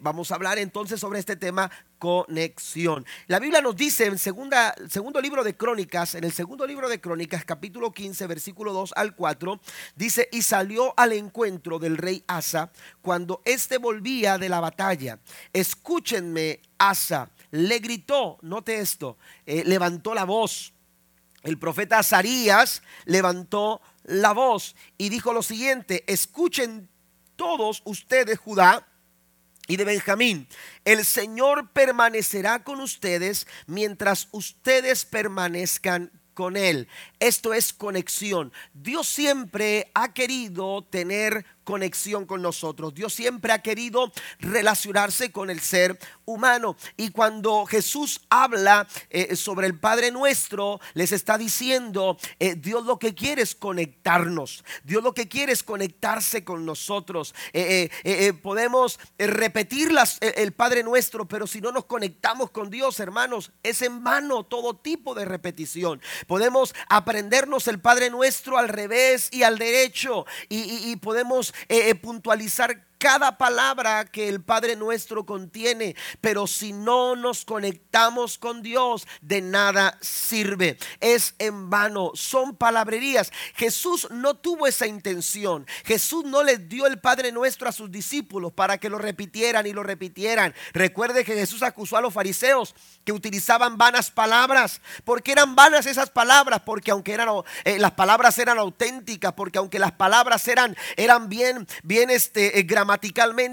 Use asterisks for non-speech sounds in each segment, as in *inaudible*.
vamos a hablar entonces sobre este tema conexión. La Biblia nos dice en segundo libro de Crónicas, en el segundo libro de Crónicas, capítulo 15, versículo 2 al 4, dice, y salió al encuentro del rey Asa cuando éste volvía de la batalla. Escúchenme, Asa, le gritó, note esto, eh, levantó la voz. El profeta Azarías levantó la voz y dijo lo siguiente, escuchen todos ustedes, Judá, y de Benjamín. El Señor permanecerá con ustedes mientras ustedes permanezcan con Él. Esto es conexión. Dios siempre ha querido tener conexión con nosotros. Dios siempre ha querido relacionarse con el ser humano. Y cuando Jesús habla eh, sobre el Padre nuestro, les está diciendo, eh, Dios lo que quiere es conectarnos. Dios lo que quiere es conectarse con nosotros. Eh, podemos repetir el Padre nuestro, pero si no nos conectamos con Dios, hermanos, es en vano todo tipo de repetición. Podemos aprendernos el Padre nuestro al revés y al derecho y podemos eh, eh, puntualizar cada palabra que el Padre nuestro contiene, pero si no nos conectamos con Dios, de nada sirve. Es en vano, son palabrerías. Jesús no tuvo esa intención. Jesús no les dio el Padre nuestro a sus discípulos para que lo repitieran y lo repitieran. Recuerde que Jesús acusó a los fariseos que utilizaban vanas palabras. porque eran vanas esas palabras? Porque aunque eran, eh, las palabras eran auténticas, porque aunque las palabras eran, eran bien, bien este, eh,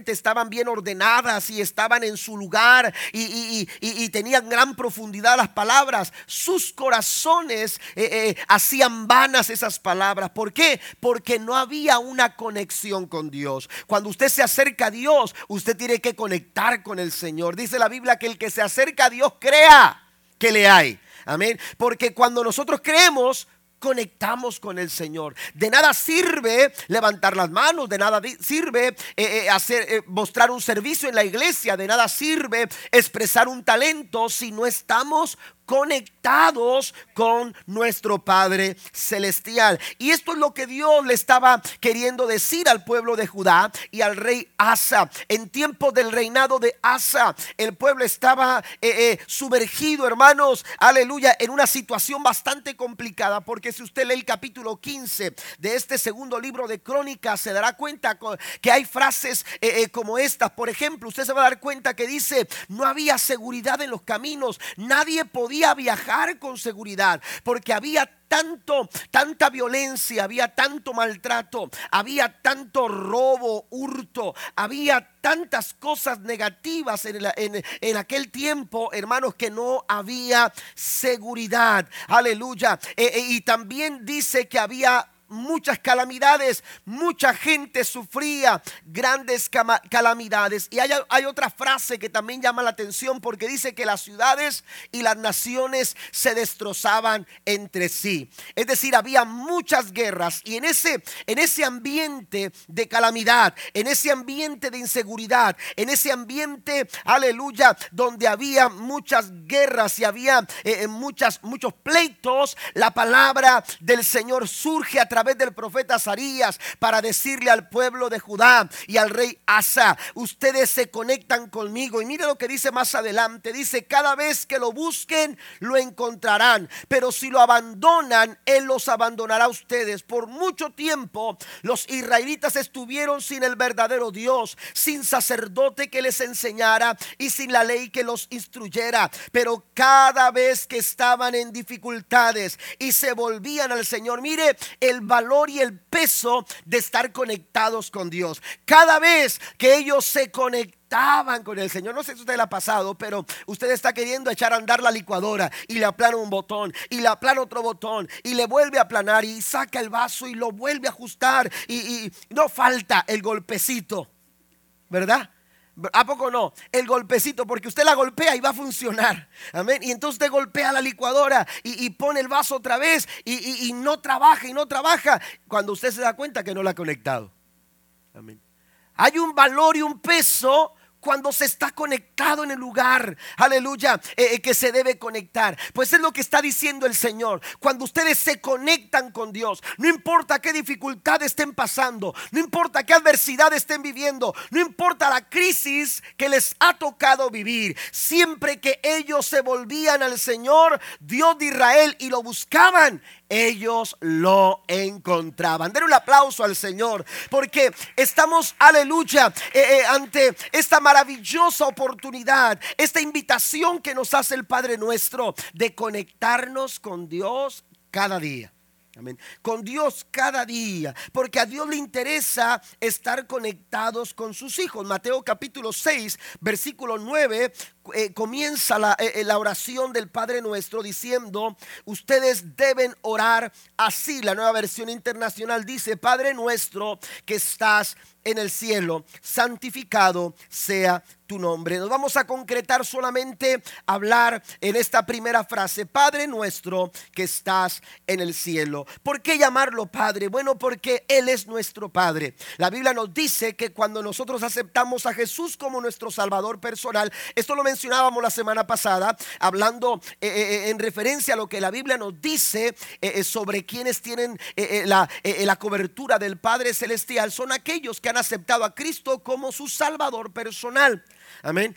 estaban bien ordenadas y estaban en su lugar y, tenían gran profundidad las palabras, sus corazones eh, eh, hacían vanas esas palabras. ¿Por qué? Porque no había una conexión con Dios. Cuando usted se acerca a Dios, usted tiene que conectar con el Señor. Dice la Biblia que el que se acerca a Dios crea que le hay. Amén. Porque cuando nosotros creemos, conectamos con el Señor. De nada sirve levantar las manos, de nada sirve eh, eh, hacer, eh, mostrar un servicio en la iglesia, de nada sirve expresar un talento si no estamos conectados con nuestro Padre Celestial. Y esto es lo que Dios le estaba queriendo decir al pueblo de Judá y al rey Asa. En tiempo del reinado de Asa, el pueblo estaba eh, eh, sumergido, hermanos, aleluya, en una situación bastante complicada, porque si usted lee el capítulo 15 de este segundo libro de Crónicas, se dará cuenta que hay frases eh, como estas. Por ejemplo, usted se va a dar cuenta que dice, no había seguridad en los caminos, nadie podía viajar con seguridad porque había tanto, tanta violencia, había tanto maltrato, había tanto robo, hurto, había tantas cosas negativas en, en, aquel tiempo, hermanos, que no había seguridad. Aleluya. Eh, eh, y también dice que había muchas calamidades, mucha gente sufría grandes calamidades. Y hay, hay, otra frase que también llama la atención porque dice que las ciudades y las naciones se destrozaban entre sí. Es decir, había muchas guerras y en ese, en ese ambiente de calamidad, en ese ambiente de inseguridad, en ese ambiente, aleluya, donde había muchas guerras y había eh, eh, muchas, muchos pleitos, la palabra del Señor surge a través del profeta Sarías para decirle al pueblo de Judá y al rey Asa, ustedes se conectan conmigo. Y mire lo que dice más adelante, dice, cada vez que lo busquen, lo encontrarán, pero si lo abandonan, Él los abandonará a ustedes. Por mucho tiempo los israelitas estuvieron sin el verdadero Dios, sin sacerdote que les enseñara y sin la ley que los instruyera. Pero cada vez que estaban en dificultades y se volvían al Señor, mire el valor y el peso de estar conectados con Dios. Cada vez que ellos se conectaban con el Señor. No sé si usted le ha pasado, pero usted está queriendo echar a andar la licuadora y le aplana un botón y le aplana otro botón y le vuelve a aplanar y saca el vaso y lo vuelve a ajustar y, y no falta el golpecito, ¿verdad? ¿A poco no? El golpecito, porque usted la golpea y va a funcionar. Amén. Y entonces usted golpea la licuadora y, pone el vaso otra vez y, no trabaja y no trabaja. Cuando usted se da cuenta que no la ha conectado. Amén. Hay un valor y un peso cuando se está conectado en el lugar, aleluya, eh, eh, que se debe conectar. Pues es lo que está diciendo el Señor. Cuando ustedes se conectan con Dios, no importa qué dificultad estén pasando, no importa qué adversidad estén viviendo, no importa la crisis que les ha tocado vivir, siempre que ellos se volvían al Señor, Dios de Israel, y lo buscaban, ellos lo encontraban. Den un aplauso al Señor, porque estamos, aleluya, eh, ante esta maravillosa oportunidad, esta invitación que nos hace el Padre nuestro de conectarnos con Dios cada día. Amén. Con Dios cada día, porque a Dios le interesa estar conectados con sus hijos. Mateo capítulo 6, versículo 9, eh, comienza la, eh, eh, la oración del Padre nuestro diciendo, ustedes deben orar así. La nueva versión internacional dice, Padre nuestro que estás en el cielo, santificado sea tu nombre. Nos vamos a concretar solamente hablar en esta primera frase, Padre nuestro que estás en el cielo. ¿Por qué llamarlo Padre? Bueno, porque Él es nuestro Padre. La Biblia nos dice que cuando nosotros aceptamos a Jesús como nuestro Salvador personal, esto lo mencionábamos la semana pasada, hablando eh, eh, eh, en referencia a lo que la Biblia nos dice sobre quienes tienen la, la cobertura del Padre Celestial, son aquellos que han aceptado a Cristo como su Salvador personal. Amén.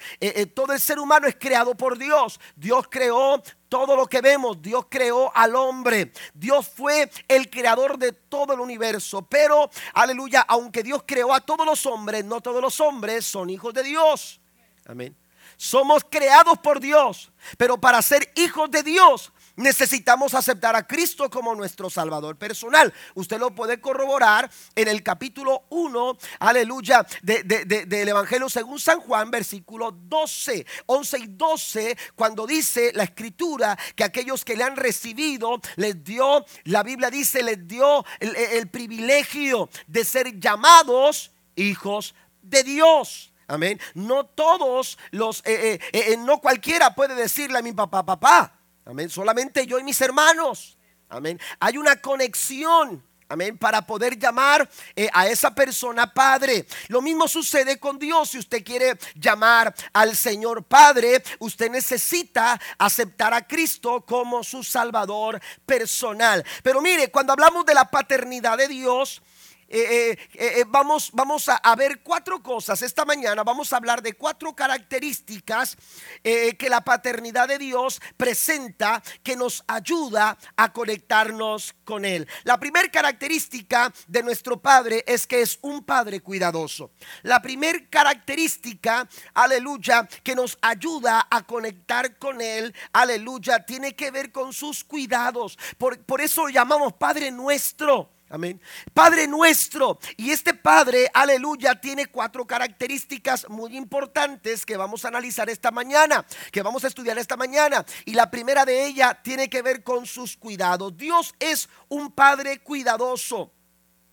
Todo el ser humano es creado por Dios. Dios creó todo lo que vemos. Dios creó al hombre. Dios fue el creador de todo el universo. Pero, aleluya, aunque Dios creó a todos los hombres, no todos los hombres son hijos de Dios. Amén. Somos creados por Dios. Pero para ser hijos de Dios necesitamos aceptar a Cristo como nuestro Salvador personal. Usted lo puede corroborar en el capítulo 1, aleluya, del Evangelio según San Juan, versículo 12, 11 y 12, cuando dice la escritura que aquellos que le han recibido, les dio, la Biblia dice, les dio el, privilegio de ser llamados hijos de Dios. Amén. No todos los, eh, eh, eh, no cualquiera puede decirle a mi papá, papá. Amén. Solamente yo y mis hermanos. Amén. Hay una conexión. Amén. Para poder llamar a esa persona Padre. Lo mismo sucede con Dios. Si usted quiere llamar al Señor Padre, usted necesita aceptar a Cristo como su Salvador personal. Pero mire, cuando hablamos de la paternidad de Dios, eh, eh, eh, vamos, vamos a, ver cuatro cosas. Esta mañana vamos a hablar de cuatro características que la paternidad de Dios presenta que nos ayuda a conectarnos con Él. La primera característica de nuestro Padre es que es un Padre cuidadoso. La primera característica, aleluya, que nos ayuda a conectar con Él, aleluya, tiene que ver con sus cuidados. Por, por eso lo llamamos Padre nuestro. Amén. Padre nuestro. Y este Padre, aleluya, tiene cuatro características muy importantes que vamos a analizar esta mañana, que vamos a estudiar esta mañana. Y la primera de ellas tiene que ver con sus cuidados. Dios es un Padre cuidadoso,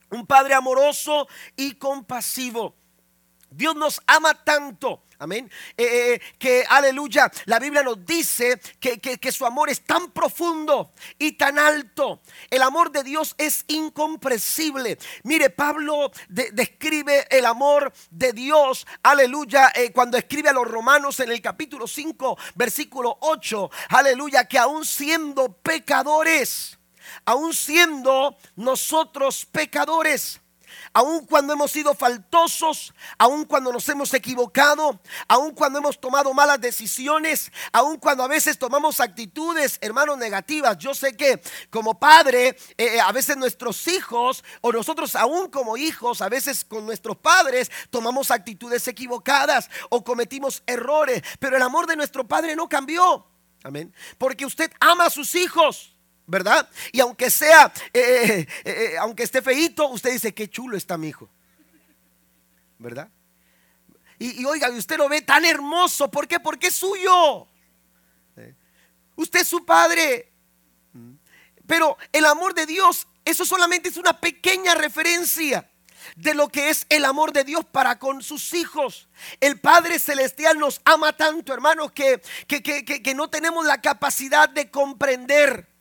un Padre amoroso y compasivo. Dios nos ama tanto Amén. Eh, eh, eh, que aleluya, la Biblia nos dice que, su amor es tan profundo y tan alto. El amor de Dios es incomprensible. Mire, Pablo describe el amor de Dios, aleluya, cuando escribe a los romanos en el capítulo 5, versículo 8, aleluya, que aún siendo pecadores, aún siendo nosotros pecadores, aun cuando hemos sido faltosos, aun cuando nos hemos equivocado, aun cuando hemos tomado malas decisiones, aun cuando a veces tomamos actitudes, hermanos, negativas. Yo sé que como padre, eh, eh, a veces nuestros hijos o nosotros aún como hijos, a veces con nuestros padres, tomamos actitudes equivocadas o cometimos errores, pero el amor de nuestro padre no cambió. Amén. Porque usted ama a sus hijos. ¿Verdad? Y aunque sea, eh, eh, eh, aunque esté feito, usted dice, qué chulo está mi hijo, ¿verdad? Y, y oiga, usted lo ve tan hermoso, ¿por qué? Porque es suyo. Usted es su padre. Pero el amor de Dios, eso solamente es una pequeña referencia de lo que es el amor de Dios para con sus hijos. El Padre Celestial nos ama tanto, hermanos, que, que, que, que no tenemos la capacidad de comprender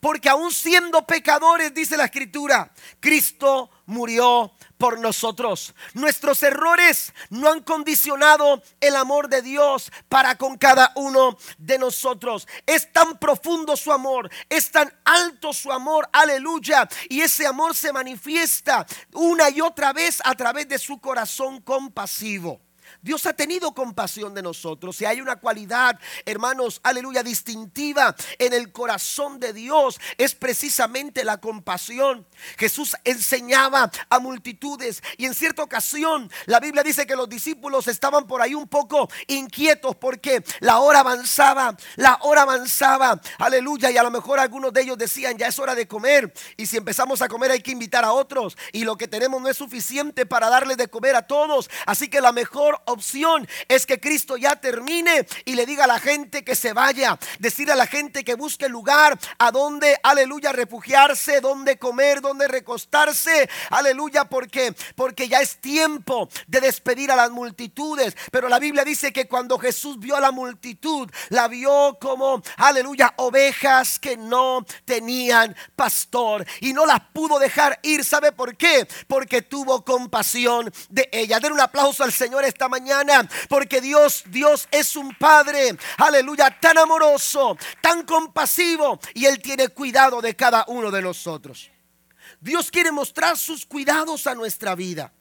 Porque aún siendo pecadores, dice la escritura, Cristo murió por nosotros. Nuestros errores no han condicionado el amor de Dios para con cada uno de nosotros. Es tan profundo su amor, es tan alto su amor, aleluya. Y ese amor se manifiesta una y otra vez a través de su corazón compasivo. Dios ha tenido compasión de nosotros. Y hay una cualidad, hermanos, aleluya, distintiva en el corazón de Dios. Es precisamente la compasión. Jesús enseñaba a multitudes. Y en cierta ocasión, la Biblia dice que los discípulos estaban por ahí un poco inquietos porque la hora avanzaba. La hora avanzaba. Aleluya. Y a lo mejor algunos de ellos decían, ya es hora de comer. Y si empezamos a comer hay que invitar a otros. Y lo que tenemos no es suficiente para darle de comer a todos. Así que la mejor opción es que Cristo ya termine y le diga a la gente que se vaya. Decir a la gente que busque lugar a donde, aleluya, refugiarse, donde comer, donde recostarse. Aleluya, porque porque ya es tiempo de despedir a las multitudes. Pero la Biblia dice que cuando Jesús vio a la multitud, la vio como, aleluya, ovejas que no tenían pastor y no las pudo dejar ir. ¿Sabe por qué? Porque tuvo compasión de ella. Den un aplauso al Señor esta mañana mañana, porque Dios, Dios es un Padre, aleluya, tan amoroso, tan compasivo, y Él tiene cuidado de cada uno de nosotros. Dios quiere mostrar sus cuidados a nuestra vida.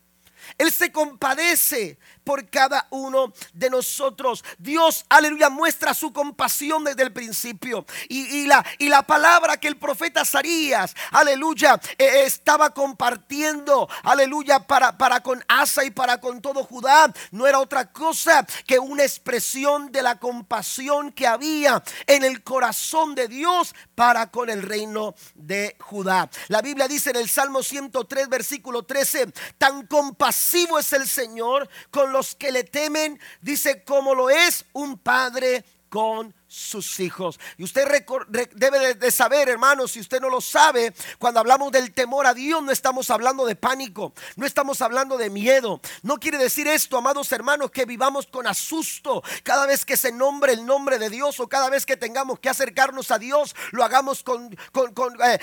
Él se compadece por cada uno de nosotros. Dios, aleluya, muestra su compasión desde el principio. Y, la, y la, palabra que el profeta Sarías, aleluya, eh, estaba compartiendo, aleluya, para, para con Asa y para con todo Judá, no era otra cosa que una expresión de la compasión que había en el corazón de Dios para con el reino de Judá. La Biblia dice en el Salmo 103, versículo 13, tan compasivo es el Señor con los que le temen, dice, como lo es un padre con sus hijos. Y usted debe de saber, hermanos, si usted no lo sabe, cuando hablamos del temor a Dios, no estamos hablando de pánico, no estamos hablando de miedo. No quiere decir esto, amados hermanos, que vivamos con asusto cada vez que se nombre el nombre de Dios o cada vez que tengamos que acercarnos a Dios, lo hagamos con, con, con, eh,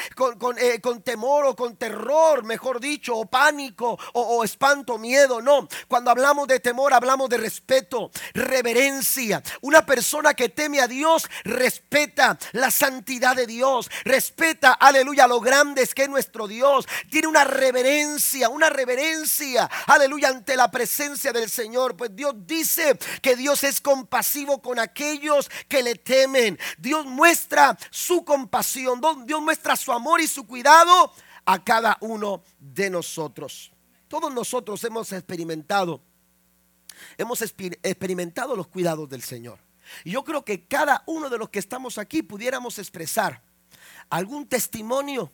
eh, temor o con terror, mejor dicho, o pánico o, o espanto, miedo. No, cuando hablamos de temor, hablamos de respeto, reverencia. Una persona que teme a Dios, Dios respeta la santidad de Dios, respeta, aleluya, lo grande es que es nuestro Dios. Tiene una reverencia, una reverencia, aleluya, ante la presencia del Señor. Pues Dios dice que Dios es compasivo con aquellos que le temen. Dios muestra su compasión, Dios muestra su amor y su cuidado a cada uno de nosotros. Todos nosotros hemos experimentado, hemos experimentado los cuidados del Señor. Yo creo que cada uno de los que estamos aquí pudiéramos expresar algún testimonio,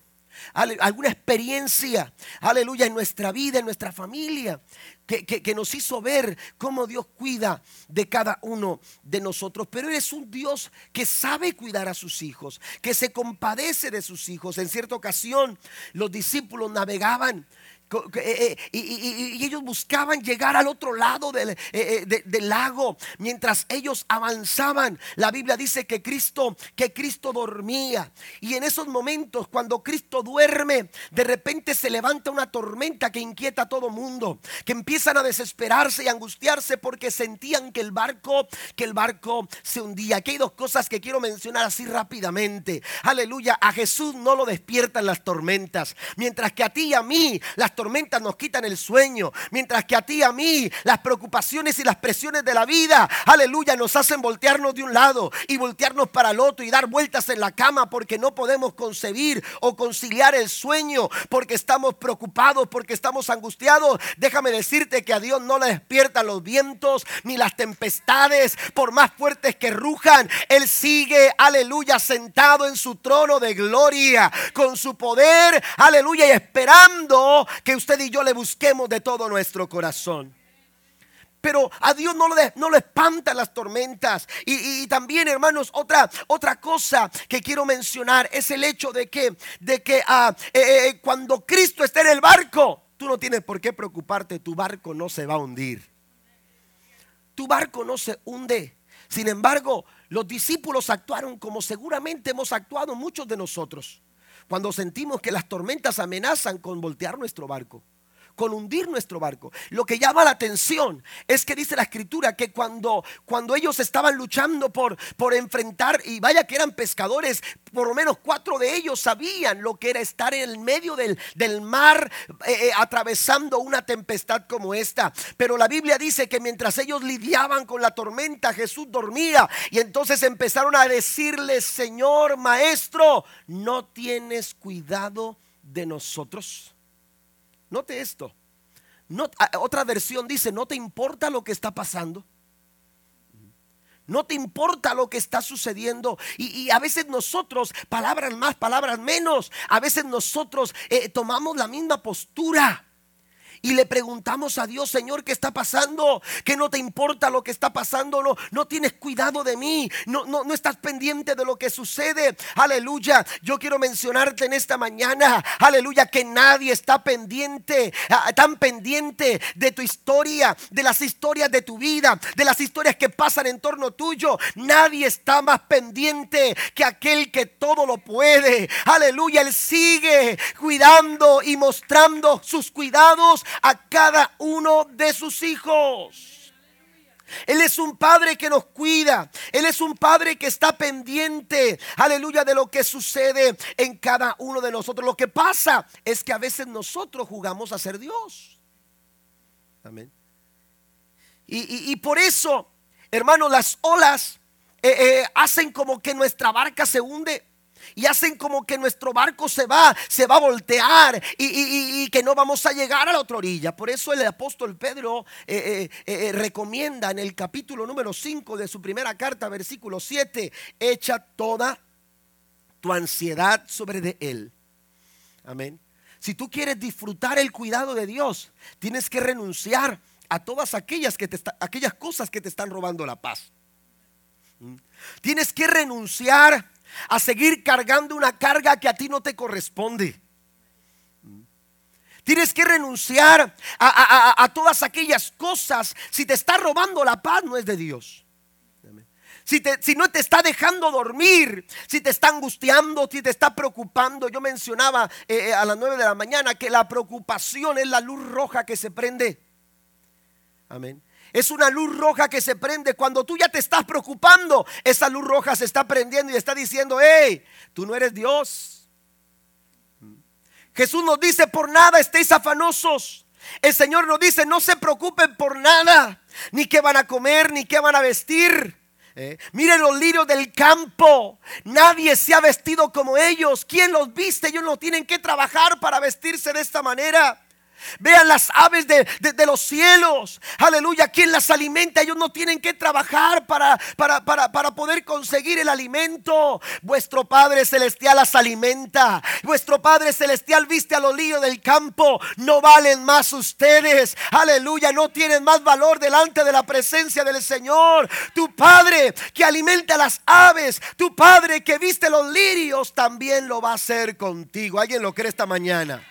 alguna experiencia, aleluya, en nuestra vida, en nuestra familia, que, que, nos hizo ver cómo Dios cuida de cada uno de nosotros. Pero Él es un Dios que sabe cuidar a sus hijos, que se compadece de sus hijos. En cierta ocasión los discípulos navegaban eh, eh, y, ellos buscaban llegar al otro lado del, eh, del, lago. Mientras ellos avanzaban, la Biblia dice que Cristo, que Cristo dormía. Y en esos momentos, cuando Cristo duerme, de repente se levanta una tormenta que inquieta a todo mundo, que empiezan a desesperarse y angustiarse porque sentían que el barco, que el barco se hundía. Aquí hay dos cosas que quiero mencionar así rápidamente. Aleluya, a Jesús no lo despiertan las tormentas, mientras que a ti y a mí las tormentas nos quitan el sueño, mientras que a ti y a mí las preocupaciones y las presiones de la vida, aleluya, nos hacen voltearnos de un lado y voltearnos para el otro y dar vueltas en la cama porque no podemos concebir o conciliar el sueño, porque estamos preocupados, porque estamos angustiados. Déjame decirte que a Dios no le despiertan los vientos ni las tempestades, por más fuertes que rujan, Él sigue, aleluya, sentado en su trono de gloria, con su poder, aleluya, y esperando que que usted y yo le busquemos de todo nuestro corazón. Pero a Dios no le, no espantan las tormentas. Y, también, hermanos, otra, otra cosa que quiero mencionar es el hecho de que, de que ah, eh, eh, cuando Cristo está en el barco, tú no tienes por qué preocuparte, tu barco no se va a hundir. Tu barco no se hunde Sin embargo, los discípulos actuaron como seguramente hemos actuado muchos de nosotros cuando sentimos que las tormentas amenazan con voltear nuestro barco con hundir nuestro barco. Lo que llama la atención es que dice la escritura que cuando, cuando ellos estaban luchando por, por enfrentar, y vaya que eran pescadores, por lo menos cuatro de ellos sabían lo que era estar en el medio del, del mar eh, eh, atravesando una tempestad como esta. Pero la Biblia dice que mientras ellos lidiaban con la tormenta, Jesús dormía. Y entonces empezaron a decirle, Señor, Maestro, ¿no tienes cuidado de nosotros? Note esto. otra versión dice, no te importa lo que está pasando. No te importa lo que está sucediendo. Y, a veces nosotros, palabras más, palabras menos, a veces nosotros eh, tomamos la misma postura y le preguntamos a Dios, Señor, ¿qué está pasando? Que no te importa lo que está pasando, no, no tienes cuidado de mí, no, no, no estás pendiente de lo que sucede. Aleluya. Yo quiero mencionarte en esta mañana, aleluya, que nadie está pendiente, ah, tan pendiente de tu historia, de las historias de tu vida, de las historias que pasan en torno tuyo. Nadie está más pendiente que aquel que todo lo puede. Aleluya, Él sigue cuidando y mostrando sus cuidados a cada uno de sus hijos. Él es un padre que nos cuida. Él es un padre que está pendiente, aleluya, de lo que sucede en cada uno de nosotros. Lo que pasa es que a veces nosotros jugamos a ser Dios. Amén. Y, por eso, hermano, las olas eh, eh, hacen como que nuestra barca se hunde y hacen como que nuestro barco se va, se va a voltear y, que no vamos a llegar a la otra orilla. Por eso el apóstol Pedro eh, eh, eh, recomienda en el capítulo número 5 de su primera carta, versículo 7, echa toda tu ansiedad sobre de él. Amén. Si tú quieres disfrutar el cuidado de Dios, tienes que renunciar a todas aquellas, que te aquellas cosas que te están robando la paz. ¿Mm? Tienes que renunciar a seguir cargando una carga que a ti no te corresponde. Tienes que renunciar a, todas aquellas cosas. Si te está robando la paz, no es de Dios. Si, si, no te está dejando dormir, si te está angustiando, si te está preocupando. Yo mencionaba eh, eh, a las 9 de la mañana que la preocupación es la luz roja que se prende. Amén. Es una luz roja que se prende cuando tú ya te estás preocupando. Esa luz roja se está prendiendo y está diciendo, hey, tú no eres Dios. Jesús nos dice, por nada estéis afanosos. El Señor nos dice, no se preocupen por nada, ni qué van a comer, ni qué van a vestir. Eh, miren los lirios del campo. Nadie se ha vestido como ellos. ¿Quién los viste? Ellos no tienen que trabajar para vestirse de esta manera. Vean las aves de, los cielos. Aleluya. Quien las alimenta. Ellos no tienen que trabajar para, para, para, poder conseguir el alimento. Vuestro Padre Celestial las alimenta. Vuestro Padre Celestial viste a los líos del campo. No valen más ustedes. Aleluya. No tienen más valor delante de la presencia del Señor. Tu Padre que alimenta las aves. Tu Padre que viste los lirios también lo va a hacer contigo. ¿Alguien lo cree esta mañana?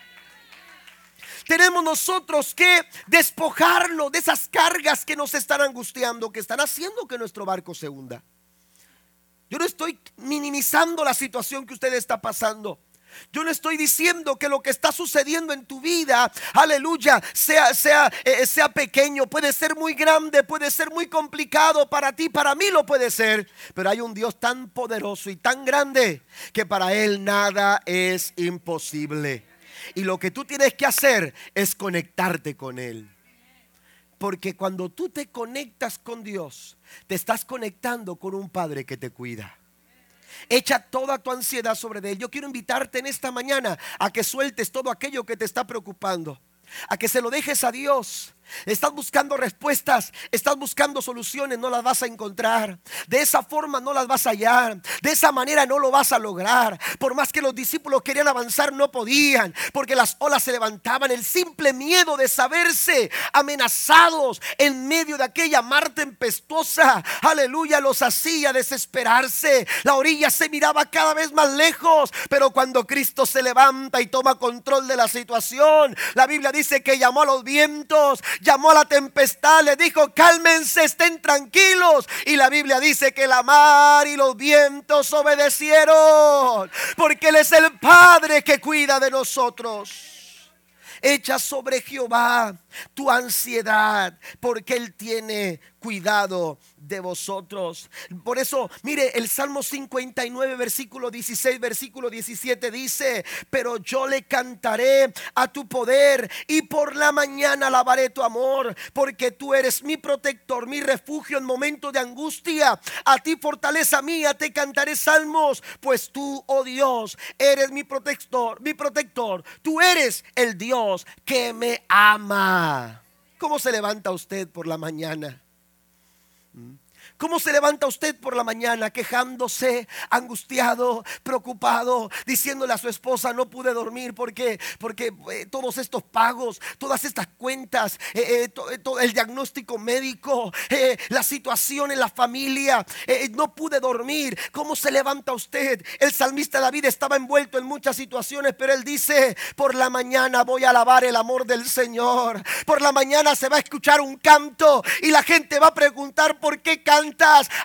Tenemos nosotros que despojarnos de esas cargas que nos están angustiando, que están haciendo que nuestro barco se hunda. Yo no estoy minimizando la situación que usted está pasando. Yo no estoy diciendo que lo que está sucediendo en tu vida, aleluya, sea, sea, eh, sea pequeño, puede ser muy grande, puede ser muy complicado para ti, para mí lo puede ser. Pero hay un Dios tan poderoso y tan grande que para Él nada es imposible. Y lo que tú tienes que hacer es conectarte con Él. Porque cuando tú te conectas con Dios, te estás conectando con un Padre que te cuida. Echa toda tu ansiedad sobre Él. Yo quiero invitarte en esta mañana a que sueltes todo aquello que te está preocupando. A que se lo dejes a Dios Estás buscando respuestas, estás buscando soluciones, no las vas a encontrar. De esa forma no las vas a hallar. De esa manera no lo vas a lograr. Por más que los discípulos querían avanzar, no podían, porque las olas se levantaban. El simple miedo de saberse amenazados en medio de aquella mar tempestuosa, aleluya, los hacía desesperarse. La orilla se miraba cada vez más lejos, pero cuando Cristo se levanta y toma control de la situación, la Biblia dice que llamó a los vientos llamó a la tempestad, le dijo, cálmense, estén tranquilos. Y la Biblia dice que la mar y los vientos obedecieron, porque Él es el Padre que cuida de nosotros. Echa sobre Jehová tu ansiedad, porque Él tiene cuidado de vosotros. Por eso, mire, el Salmo 59, versículo 16, versículo 17 dice, pero yo le cantaré a tu poder y por la mañana alabaré tu amor, porque tú eres mi protector, mi refugio en momentos de angustia. A ti fortaleza mía te cantaré salmos, pues tú, oh Dios, eres mi protector, mi protector. Tú eres el Dios que me ama. ¿Cómo se levanta usted por la mañana? ¿Cómo se levanta usted por la mañana quejándose, angustiado, preocupado, diciéndole a su esposa no pude dormir porque, porque eh, todos estos pagos, todas estas cuentas, eh, eh, el diagnóstico médico, la situación en la familia, no pude dormir? ¿Cómo se levanta usted? El salmista David estaba envuelto en muchas situaciones, pero él dice, por la mañana voy a alabar el amor del Señor. Por la mañana se va a escuchar un canto y la gente va a preguntar por qué canta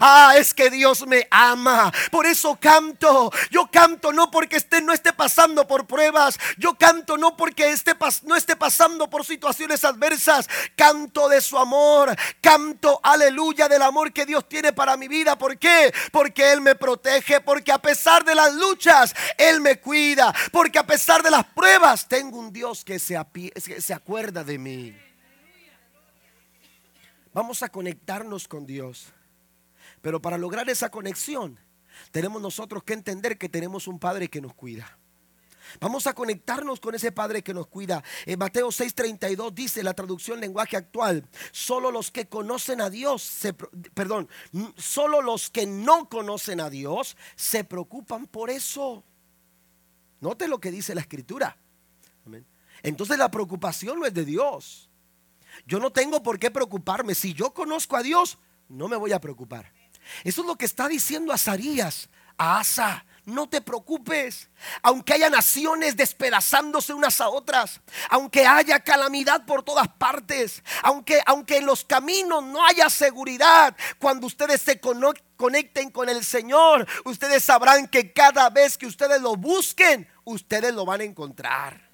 Ah, es que Dios me ama. Por eso canto. Yo canto no porque esté, no esté pasando por pruebas. Yo canto no porque esté, no esté pasando por situaciones adversas. Canto de su amor. Canto, aleluya, del amor que Dios tiene para mi vida. ¿Por qué? Porque Él me protege. Porque a pesar de las luchas, Él me cuida. Porque a pesar de las pruebas, tengo un Dios que se, que se acuerda de mí. Vamos a conectarnos con Dios. Pero para lograr esa conexión, tenemos nosotros que entender que tenemos un Padre que nos cuida. Vamos a conectarnos con ese Padre que nos cuida. En Mateo 6:32 dice la traducción lenguaje actual, solo los que conocen a Dios, se, perdón, solo los que no conocen a Dios se preocupan por eso. Note lo que dice la escritura. Entonces la preocupación no es de Dios. Yo no tengo por qué preocuparme. Si yo conozco a Dios, no me voy a preocupar. Eso es lo que está diciendo Azarías a Asa. No te preocupes, aunque haya naciones despedazándose unas a otras, aunque haya calamidad por todas partes, aunque, aunque en los caminos no haya seguridad, cuando ustedes se conecten con el Señor, ustedes sabrán que cada vez que ustedes lo busquen, ustedes lo van a encontrar.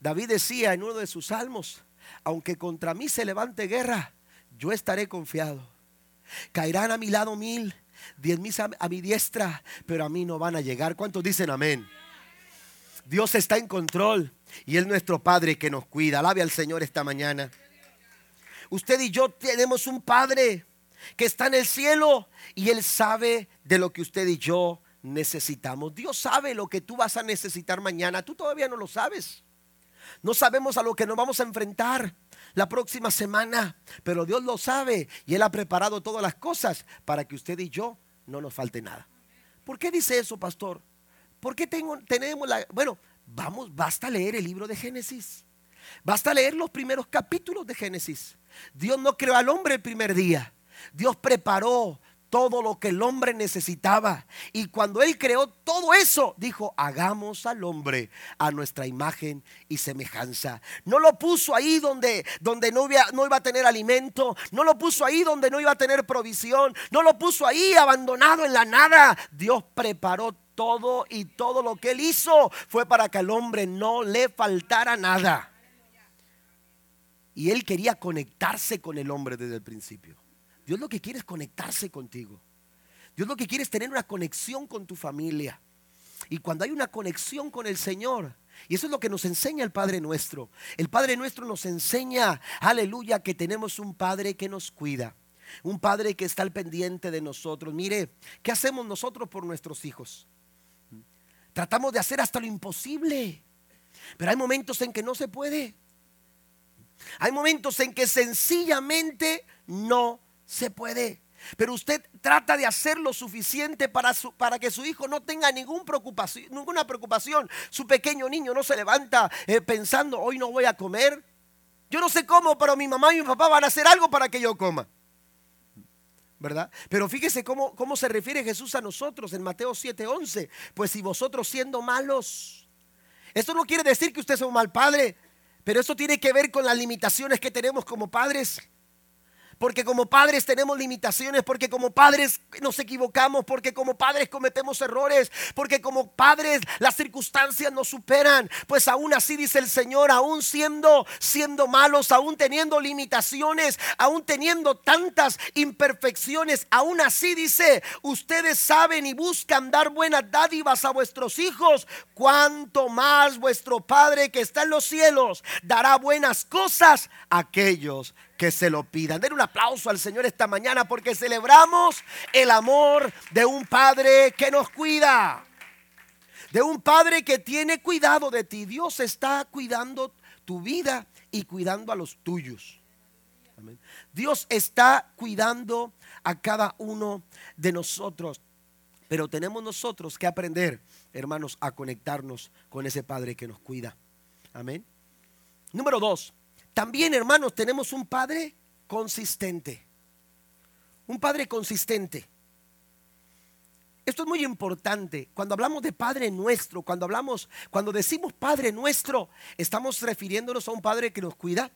David decía en uno de sus salmos, aunque contra mí se levante guerra, yo estaré confiado. Caerán a mi lado mil, diez mil a, mi diestra, pero a mí no van a llegar. ¿Cuántos dicen amén? Dios está en control y es nuestro Padre que nos cuida. Alabe al Señor esta mañana. Usted y yo tenemos un Padre que está en el cielo y Él sabe de lo que usted y yo necesitamos. Dios sabe lo que tú vas a necesitar mañana. Tú todavía no lo sabes. No sabemos a lo que nos vamos a enfrentar la próxima semana, pero Dios lo sabe y Él ha preparado todas las cosas para que usted y yo no nos falte nada. ¿Por qué dice eso, pastor? ¿Por qué tenemos la... Bueno, vamos, basta leer el libro de Génesis. Basta leer los primeros capítulos de Génesis. Dios no creó al hombre el primer día. Dios preparó todo lo que el hombre necesitaba. Y cuando Él creó todo eso, dijo, hagamos al hombre a nuestra imagen y semejanza. No lo puso ahí donde, donde no, iba, no iba a tener alimento, no lo puso ahí donde no iba a tener provisión, no lo puso ahí abandonado en la nada. Dios preparó todo y todo lo que Él hizo fue para que al hombre no le faltara nada. Y Él quería conectarse con el hombre desde el principio. Dios lo que quiere es conectarse contigo. Dios lo que quiere es tener una conexión con tu familia. Y cuando hay una conexión con el Señor, y eso es lo que nos enseña el Padre nuestro. El Padre nuestro nos enseña, aleluya, que tenemos un Padre que nos cuida. Un Padre que está al pendiente de nosotros. Mire, ¿qué hacemos nosotros por nuestros hijos? Tratamos de hacer hasta lo imposible. Pero hay momentos en que no se puede. Hay momentos en que sencillamente no se puede. Pero usted trata de hacer lo suficiente para, para que su hijo no tenga preocupación, ninguna preocupación. Su pequeño niño no se levanta eh, pensando, hoy no voy a comer. Yo no sé cómo, pero mi mamá y mi papá van a hacer algo para que yo coma. ¿verdad? Pero fíjese cómo, cómo, se refiere Jesús a nosotros en Mateo 7:11. Pues si vosotros siendo malos, esto no quiere decir que usted sea un mal padre, Pero eso tiene que ver con las limitaciones que tenemos como padres. Porque como padres tenemos limitaciones, porque como padres nos equivocamos, porque como padres cometemos errores, porque como padres las circunstancias nos superan. Pues aún así dice el Señor, aún siendo siendo malos, aún teniendo limitaciones, aún teniendo tantas imperfecciones, aún así dice, ustedes saben y buscan dar buenas dádivas a vuestros hijos, cuanto más vuestro Padre que está en los cielos dará buenas cosas a aquellos que se lo pidan. Den un aplauso al Señor esta mañana porque celebramos el amor de un Padre que nos cuida. De un Padre que tiene cuidado de ti. Dios está cuidando tu vida y cuidando a los tuyos. Dios está cuidando a cada uno de nosotros. Pero tenemos nosotros que aprender, hermanos, a conectarnos con ese Padre que nos cuida. Amén. Número dos, también, hermanos, tenemos un Padre consistente. Un Padre consistente. Esto es muy importante. Cuando hablamos de Padre nuestro, cuando hablamos, cuando decimos Padre nuestro, estamos refiriéndonos a un Padre que nos cuida.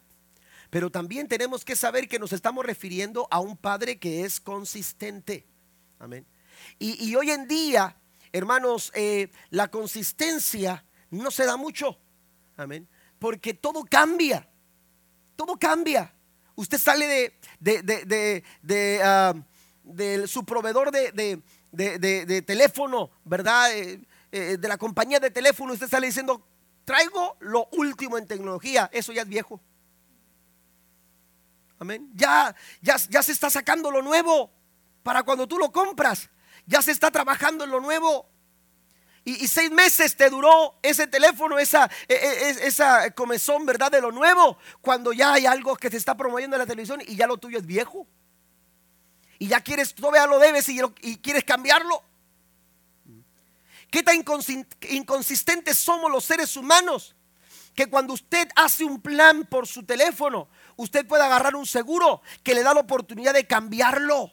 Pero también tenemos que saber que nos estamos refiriendo a un Padre que es consistente. Amén. Y, hoy en día, hermanos, eh, la consistencia no se da mucho. Amén. Porque todo cambia todo cambia. Usted sale de, ah, su proveedor de, teléfono, ¿verdad? Eh, eh, de la compañía de teléfono, usted sale diciendo, traigo lo último en tecnología. Eso ya es viejo. Amén. Ya, ya, ya se está sacando lo nuevo para cuando tú lo compras. Ya se está trabajando en lo nuevo. Y, seis meses te duró ese teléfono, esa, e, e, esa comezón, ¿verdad? De lo nuevo, cuando ya hay algo que te está promoviendo en la televisión y ya lo tuyo es viejo. Y ya quieres, todavía lo debes y, y quieres cambiarlo. ¿Qué tan inconsistentes somos los seres humanos? Que cuando usted hace un plan por su teléfono, usted puede agarrar un seguro que le da la oportunidad de cambiarlo.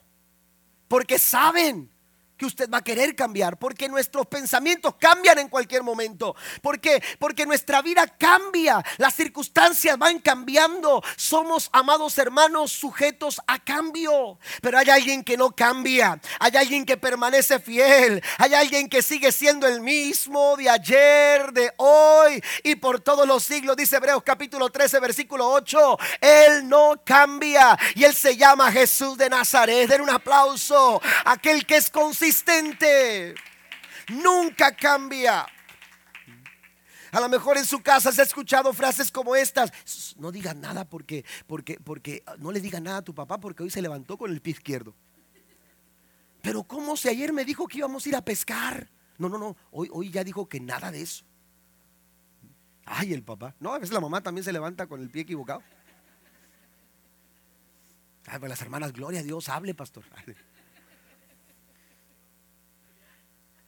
Porque saben que usted va a querer cambiar, porque nuestros pensamientos cambian en cualquier momento, porque porque nuestra vida cambia, las circunstancias van cambiando. Somos amados hermanos sujetos a cambio, pero hay alguien que no cambia, hay alguien que permanece fiel, hay alguien que sigue siendo el mismo de ayer, de hoy y por todos los siglos, dice Hebreos capítulo 13 versículo 8, él no cambia y él se llama Jesús de Nazaret. Den un aplauso, aquel que es consciente Nunca cambia. A lo mejor en su casa se ha escuchado frases como estas. No digas nada porque, porque, porque, no le diga nada a tu papá porque hoy se levantó con el pie izquierdo. Pero ¿cómo si ayer me dijo que íbamos a ir a pescar? No, no, no. Hoy, hoy ya dijo que nada de eso. Ay, el papá. No, a veces la mamá también se levanta con el pie equivocado. Ay, pues las hermanas, gloria a Dios, hable, pastor. *laughs*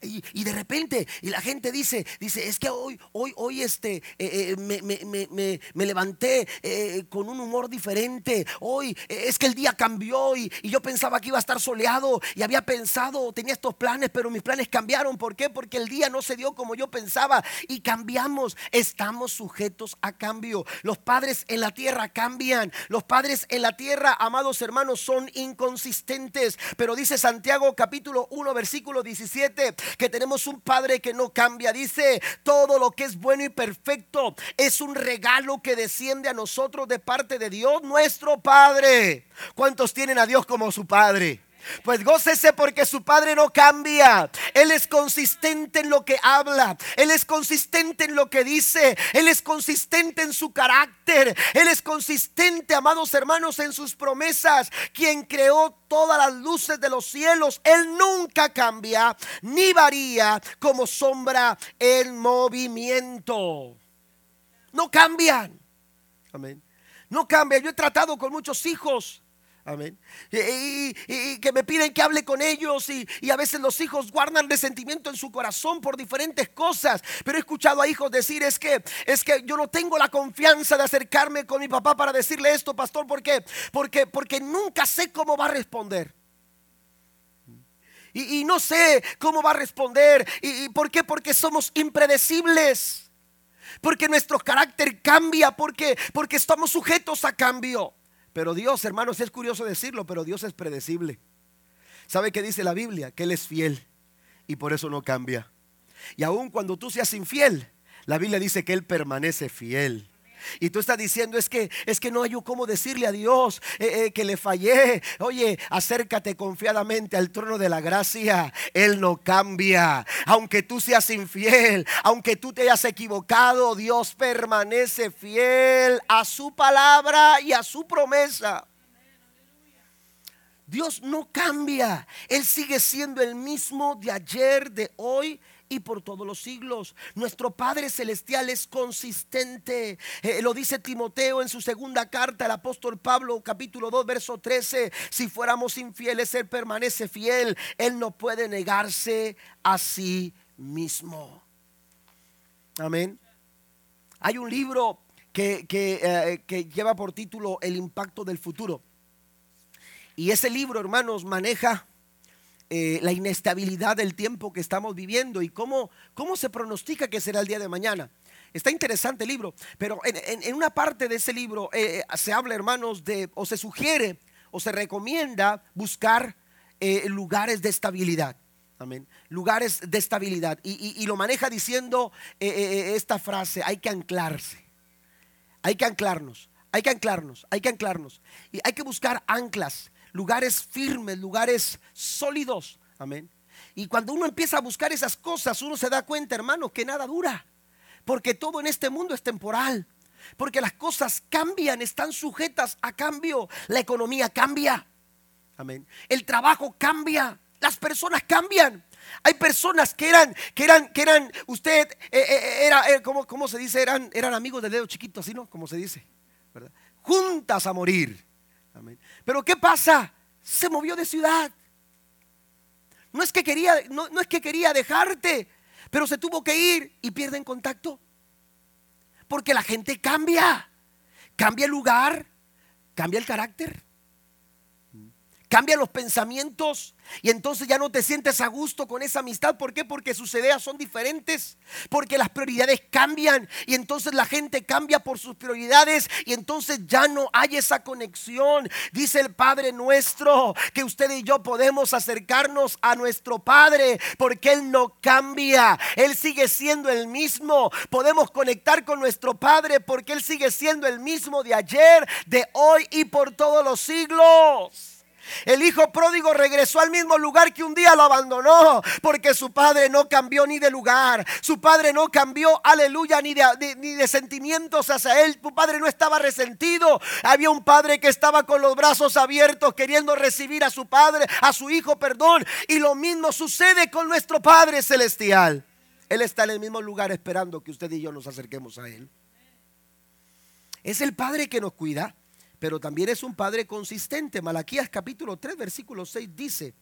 Y, de repente, y la gente dice, dice, es que hoy, hoy, hoy este, eh, eh, me, levanté eh, con un humor diferente. Hoy es que el día cambió y, y, yo pensaba que iba a estar soleado y había pensado, tenía estos planes, pero mis planes cambiaron. ¿Por qué? Porque el día no se dio como yo pensaba y cambiamos. Estamos sujetos a cambio. Los padres en la tierra cambian. Los padres en la tierra, amados hermanos, son inconsistentes. Pero dice Santiago capítulo 1, versículo 17 que tenemos un Padre que no cambia. Dice, todo lo que es bueno y perfecto es un regalo que desciende a nosotros de parte de Dios, nuestro Padre. ¿Cuántos tienen a Dios como su Padre? Pues gócese porque su padre no cambia. Él es consistente en lo que habla. Él es consistente en lo que dice. Él es consistente en su carácter. Él es consistente, amados hermanos, en sus promesas. Quien creó todas las luces de los cielos. Él nunca cambia ni varía como sombra en movimiento. No cambian. Amén. No cambia. Yo he tratado con muchos hijos Amén. Y, que me piden que hable con ellos y, y, a veces los hijos guardan resentimiento en su corazón por diferentes cosas. Pero he escuchado a hijos decir es que es que yo no tengo la confianza de acercarme con mi papá para decirle esto, pastor, ¿por qué? Porque porque nunca sé cómo va a responder. Y, no sé cómo va a responder. ¿Y, por qué? Porque somos impredecibles. Porque nuestro carácter cambia. Porque, porque estamos sujetos a cambio. Pero Dios, hermanos, es curioso decirlo, pero Dios es predecible. ¿Sabe qué dice la Biblia? Que Él es fiel y por eso no cambia. Y aun cuando tú seas infiel, la Biblia dice que Él permanece fiel. Y tú estás diciendo es que es que no hay cómo decirle a Dios eh, eh, que le fallé. Oye, acércate confiadamente al trono de la gracia. Él no cambia. Aunque tú seas infiel, aunque tú te hayas equivocado, Dios permanece fiel a su palabra y a su promesa. Dios no cambia. Él sigue siendo el mismo de ayer, de hoy y por todos los siglos. Nuestro Padre Celestial es consistente. Eh, lo dice Timoteo en su segunda carta, el apóstol Pablo, capítulo 2, verso 13. Si fuéramos infieles, Él permanece fiel. Él no puede negarse a sí mismo. Amén. Hay un libro que, eh, que lleva por título El impacto del futuro. Y ese libro, hermanos, maneja eh, la inestabilidad del tiempo que estamos viviendo y cómo, cómo se pronostica que será el día de mañana. Está interesante el libro, pero en, una parte de ese libro eh, se habla, hermanos, de, o se sugiere, o se recomienda buscar eh, lugares de estabilidad. Amén. Lugares de estabilidad. Y, lo maneja diciendo esta frase, hay que anclarse. Hay que anclarnos, hay que anclarnos, hay que anclarnos. Y hay que buscar anclas lugares firmes, lugares sólidos. Amén. Y cuando uno empieza a buscar esas cosas, uno se da cuenta, hermano, que nada dura. Porque todo en este mundo es temporal. Porque las cosas cambian, están sujetas a cambio. La economía cambia. Amén. El trabajo cambia. Las personas cambian. Hay personas que eran, que eran, que eran, usted eh, eh, eh, era, ¿cómo, se dice? Eran, eran amigos de dedo chiquito, así, ¿no? Como se dice. Juntas a morir. Pero ¿qué pasa? Se movió de ciudad. No es que quería, no, no es que quería dejarte, pero se tuvo que ir y pierden contacto. Porque la gente cambia. Cambia el lugar, cambia el carácter, cambia los pensamientos, y entonces ya no te sientes a gusto con esa amistad. ¿Por qué? Porque sus ideas son diferentes. Porque las prioridades cambian. Y entonces la gente cambia por sus prioridades. Y entonces ya no hay esa conexión. Dice el Padre nuestro que usted y yo podemos acercarnos a nuestro Padre. Porque Él no cambia. Él sigue siendo el mismo. Podemos conectar con nuestro Padre porque Él sigue siendo el mismo de ayer, de hoy y por todos los siglos. El hijo pródigo regresó al mismo lugar que un día lo abandonó, porque su padre no cambió ni de lugar, su padre no cambió, aleluya, ni de, sentimientos hacia él, tu padre no estaba resentido, había un padre que estaba con los brazos abiertos queriendo recibir a su padre, a su hijo, perdón, y lo mismo sucede con nuestro Padre Celestial. Él está en el mismo lugar esperando que usted y yo nos acerquemos a Él. Es el Padre que nos cuida pero también es un Padre consistente. Malaquías capítulo 3, versículo 6 dice,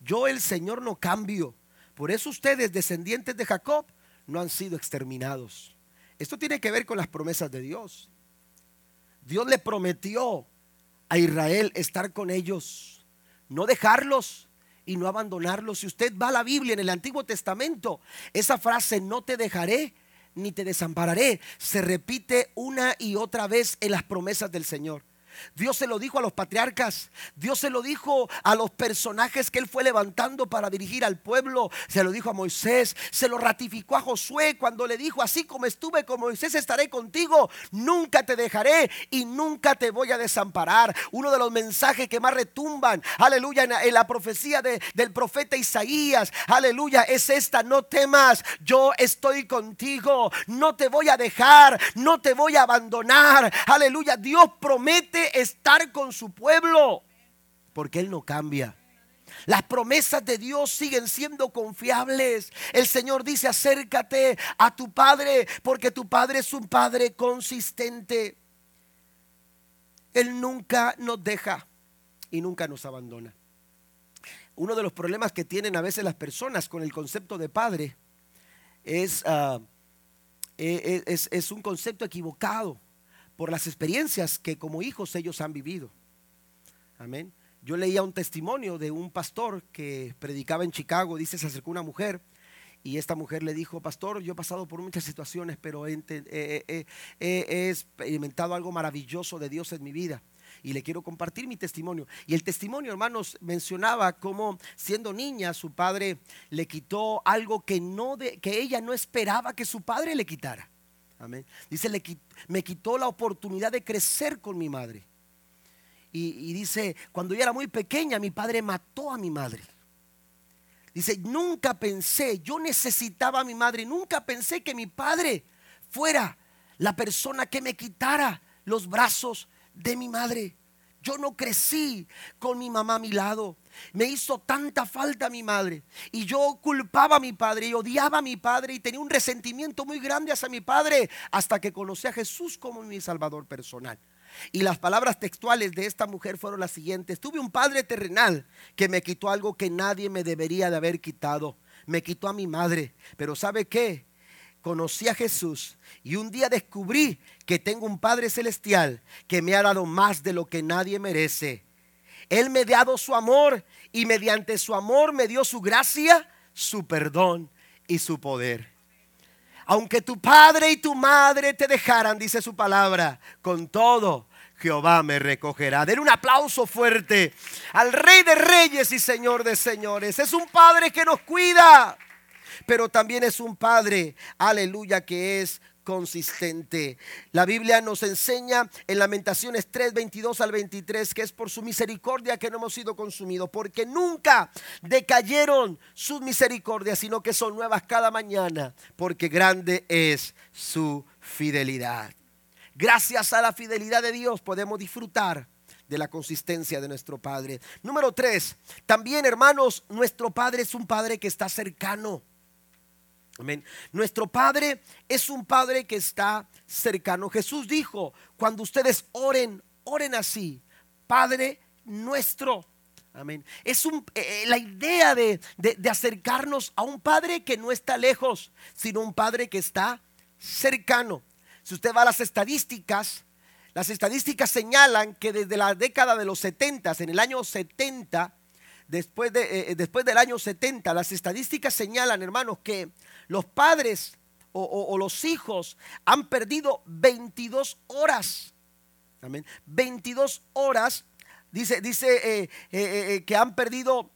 yo el Señor no cambio. Por eso ustedes, descendientes de Jacob, no han sido exterminados. Esto tiene que ver con las promesas de Dios. Dios le prometió a Israel estar con ellos, no dejarlos y no abandonarlos. Si usted va a la Biblia en el Antiguo Testamento, esa frase no te dejaré ni te desampararé se repite una y otra vez en las promesas del Señor. Dios se lo dijo a los patriarcas, Dios se lo dijo a los personajes que él fue levantando para dirigir al pueblo, se lo dijo a Moisés, se lo ratificó a Josué cuando le dijo, así como estuve con Moisés estaré contigo, nunca te dejaré y nunca te voy a desamparar. Uno de los mensajes que más retumban, aleluya, en la profecía del profeta Isaías, aleluya, es esta, no temas, yo estoy contigo, no te voy a dejar, no te voy a abandonar, aleluya, Dios promete estar con su pueblo, porque Él no cambia. Las promesas de Dios siguen siendo confiables. El Señor dice, acércate a tu Padre, porque tu Padre es un Padre consistente. Él nunca nos deja y nunca nos abandona. Uno de los problemas que tienen a veces las personas con el concepto de Padre es, ah, e, e, es, es un concepto equivocado por las experiencias que como hijos ellos han vivido. Amén. yo leía un testimonio de un pastor que predicaba en Chicago, dice, se acercó una mujer y esta mujer le dijo, pastor, yo he pasado por muchas situaciones, pero he, experimentado algo maravilloso de Dios en mi vida y le quiero compartir mi testimonio. Y el testimonio, hermanos, mencionaba cómo siendo niña su padre le quitó algo que, no que ella no esperaba que su padre le quitara. Dice, me quitó la oportunidad de crecer con mi madre. Y, y dice, cuando yo era muy pequeña, mi padre mató a mi madre. Dice, nunca pensé, yo necesitaba a mi madre, nunca pensé que mi padre fuera la persona que me quitara los brazos de mi madre. Yo no crecí con mi mamá a mi lado. Me hizo tanta falta mi madre. Y yo culpaba a mi padre y odiaba a mi padre y tenía un resentimiento muy grande hacia mi padre hasta que conocí a Jesús como mi salvador personal. Y las palabras textuales de esta mujer fueron las siguientes. Tuve un padre terrenal que me quitó algo que nadie me debería de haber quitado. Me quitó a mi madre. Pero ¿sabe qué? Conocí a Jesús y un día descubrí que tengo un Padre Celestial que me ha dado más de lo que nadie merece. Él me ha dado su amor y mediante su amor me dio su gracia, su perdón y su poder. Aunque tu padre y tu madre te dejaran, dice su palabra, con todo Jehová me recogerá. Den un aplauso fuerte al Rey de Reyes y Señor de Señores. Es un Padre que nos cuida, pero también es un Padre, aleluya, que es consistente. La Biblia nos enseña en Lamentaciones 3, 22 al 23 que es por su misericordia que no hemos sido consumidos, porque nunca decayeron sus misericordias, sino que son nuevas cada mañana, porque grande es su fidelidad. Gracias a la fidelidad de Dios podemos disfrutar de la consistencia de nuestro Padre. Número 3, también hermanos, nuestro Padre es un Padre que está cercano. Amén. Nuestro Padre es un Padre que está cercano. Jesús dijo, cuando ustedes oren, oren así. Padre nuestro. Amén. Es un, eh, eh, la idea de, de acercarnos a un Padre que no está lejos, sino un Padre que está cercano. Si usted va a las estadísticas, las estadísticas señalan que desde la década de los 70, en el año 70, después, de, eh, después del año 70, las estadísticas señalan, hermanos, que los padres o, los hijos han perdido 22 horas. Amén. 22 horas. Dice, dice eh, eh, que han perdido